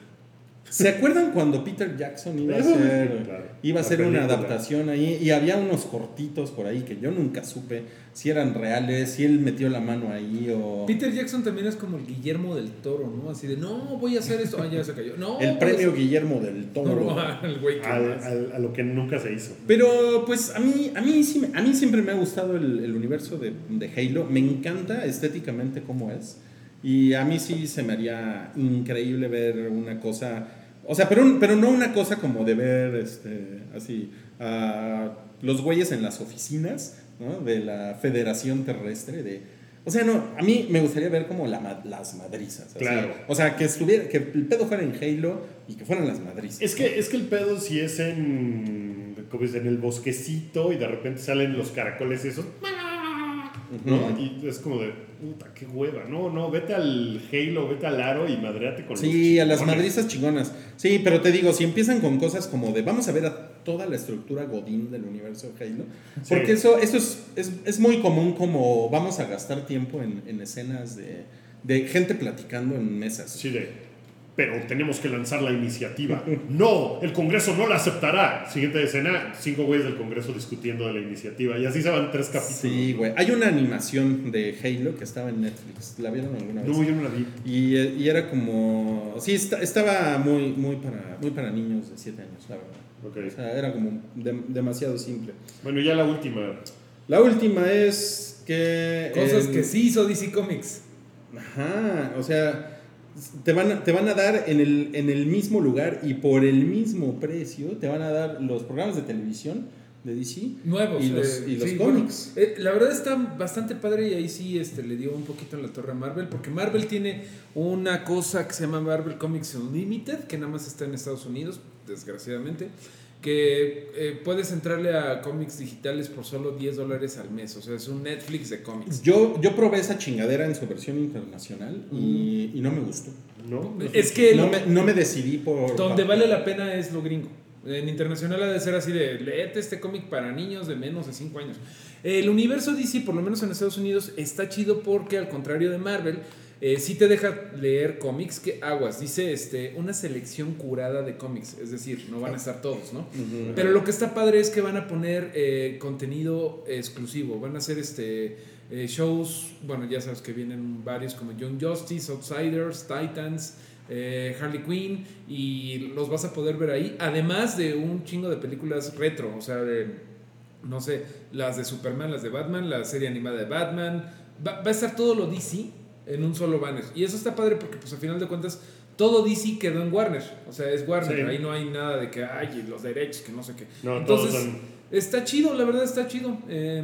¿Se acuerdan cuando Peter Jackson iba a hacer, claro. iba a hacer una adaptación ahí? Y había unos cortitos por ahí que yo nunca supe si eran reales, si él metió la mano ahí o... Peter Jackson también es como el Guillermo del Toro, ¿no? Así de, no, voy a hacer esto. Ah, ya se cayó. No, El premio hacer- Guillermo del Toro. No, el güey que Al- a lo que nunca se hizo. Pero pues a mí, a mí, sí me- a mí siempre me ha gustado el, el universo de, de Halo. Me encanta estéticamente cómo es. Y a mí sí se me haría increíble ver una cosa... O sea, pero, un- pero no una cosa como de ver este, así a los güeyes en las oficinas ¿no? de la Federación Terrestre. De, o sea, no, a mí me gustaría ver como la las madrizas. así. Claro. O sea, que, estuviera, que el pedo fuera en Halo y que fueran las madrizas. Es que, es que el pedo si es en, como es, en el bosquecito y de repente salen los caracoles ¿no? Y es como de, puta, qué hueva. No, no, vete al Halo, vete al aro y madreate con los Sí, a las madrizas chingonas. Sí, pero te digo, si empiezan con cosas como de vamos a ver a toda la estructura Godín del universo Halo, Sí. porque eso, eso es, es, es muy común como vamos a gastar tiempo en, en escenas de, de gente platicando en mesas. Sí, de, pero tenemos que lanzar la iniciativa. No, el Congreso no la aceptará. Siguiente escena, cinco güeyes del Congreso discutiendo de la iniciativa. Y así se van tres capítulos. Sí, güey. Hay una animación de Halo que estaba en Netflix. ¿La vieron alguna vez? No, yo no la vi. Y, eh, y era como... Sí, esta- estaba muy, muy, para, muy para niños de 7 años, la verdad. O sea, era como dem- demasiado simple. Bueno, ya la última. La última es que... Cosas en- que sí hizo DC Comics. Ajá, o sea, te van, a, te van a dar en el, en el mismo lugar y por el mismo precio, te van a dar los programas de televisión de DC Nuevos. y los, eh, y los sí, cómics. bueno, eh, la verdad está bastante padre y ahí sí este, le dio un poquito en la torre a Marvel, porque Marvel tiene una cosa que se llama Marvel Comics Unlimited, que nada más está en Estados Unidos, desgraciadamente, que eh, puedes entrarle a cómics digitales por solo 10 dólares al mes, o sea, es un Netflix de cómics. Yo, yo probé esa chingadera en su versión internacional y, y no me gustó. ¿No? Es que No lo- me, no me decidí por... donde vale la pena es lo gringo. En internacional ha de ser así de, léete este cómic para niños de menos de 5 años. El universo DC, por lo menos en Estados Unidos, está chido porque al contrario de Marvel, eh, sí te deja leer cómics que aguas. Dice este, una selección curada de cómics, es decir, no van a estar todos, ¿no? Pero lo que está padre es que van a poner eh, contenido exclusivo. Van a hacer este eh, shows, bueno, ya sabes que vienen varios como Young Justice, Outsiders, Titans, eh, Harley Quinn, y los vas a poder ver ahí. Además de un chingo de películas retro, o sea, de, no sé, las de Superman, las de Batman, la serie animada de Batman. Va, va a estar todo lo DC en un solo banner. Y eso está padre porque, pues, a final de cuentas, todo DC quedó en Warner. O sea, es Warner. Sí. Ahí no hay nada de que, ay, los derechos, que no sé qué. No, todos Entonces, son- está chido, la verdad está chido. Eh,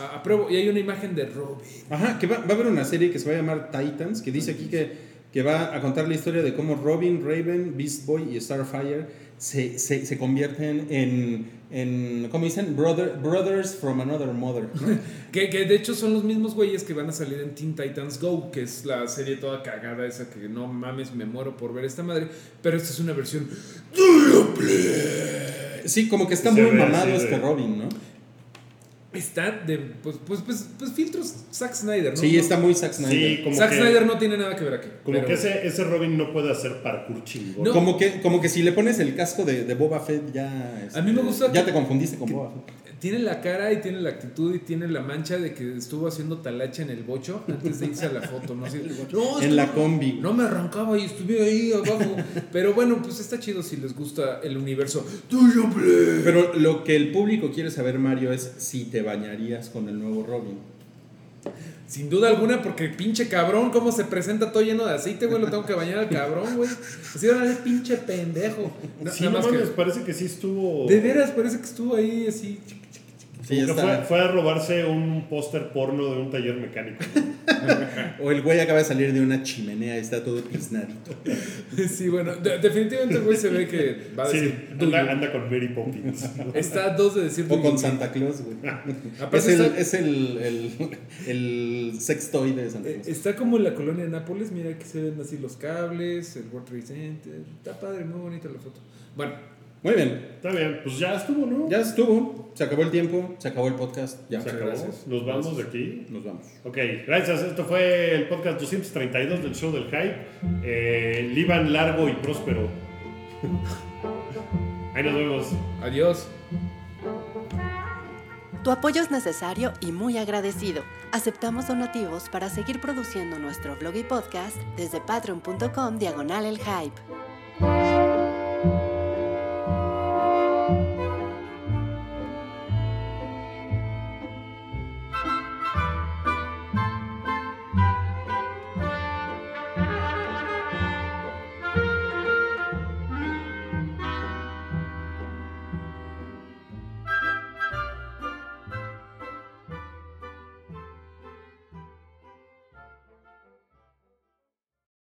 a- apruebo. Y hay una imagen de Robin. Ajá, que va, va a haber una serie que se va a llamar Titans, que dice aquí que, que va a contar la historia de cómo Robin, Raven, Beast Boy y Starfire se, se, se convierten en, en, ¿cómo dicen? Brother, brothers from another mother. ¿no? Que, que de hecho son los mismos güeyes que van a salir en Teen Titans Go, que es la serie toda cagada esa que no mames, me muero por ver esta madre. Pero esta es una versión. Sí, como que está muy mamado este Robin, ¿no? Está de. Pues, pues, pues, pues filtros Zack Snyder, ¿no? Sí, está muy Zack Snyder. Sí, como Zack que, Snyder no tiene nada que ver aquí. como pero- que ese, ese Robin no puede hacer parkour chingón. No. Como, que, como que si le pones el casco de, de Boba Fett ya... este, A mí me gusta Ya que- te confundiste con Boba Fett. Tiene la cara y tiene la actitud y tiene la mancha de que estuvo haciendo talacha en el bocho antes de irse a la foto, ¿no? Así, no, En la no- combi. No me arrancaba y estuve ahí abajo. Pero bueno, pues está chido si les gusta el universo. Pero lo que el público quiere saber, Mario, es si te bañarías con el nuevo Robin. Sin duda alguna, porque pinche cabrón, cómo se presenta todo lleno de aceite, güey, lo tengo que bañar al cabrón, güey. Así era el pinche pendejo. Sí, nada no más mames, que. parece que sí estuvo. De veras, parece que estuvo ahí así. Sí, que fue, fue a robarse un póster porno de un taller mecánico. O el güey acaba de salir de una chimenea y está todo piznadito. Sí, bueno, de- definitivamente el güey se ve que va a Sí, decir. anda, con Mary Poppins. Está a dos de decir. O con Santa Claus, güey. Es el, está- es el, el, el sextoy de Santa Eh, Claus. Está como en la colonia de Nápoles, mira aquí se ven así los cables, el World Trade Center. Está padre, muy bonita la foto. Bueno, muy bien. Está bien, pues ya estuvo, ¿no? Ya estuvo, se acabó el tiempo, se acabó el podcast. Ya, se acabó. Nos vamos de aquí. Nos vamos. Ok, gracias. Esto fue el podcast 232 del show del hype. Eh, liban largo y próspero. Ahí nos vemos. Adiós. Tu apoyo es necesario y muy agradecido. Aceptamos donativos para seguir produciendo nuestro blog y podcast desde patreon.com diagonal el hype.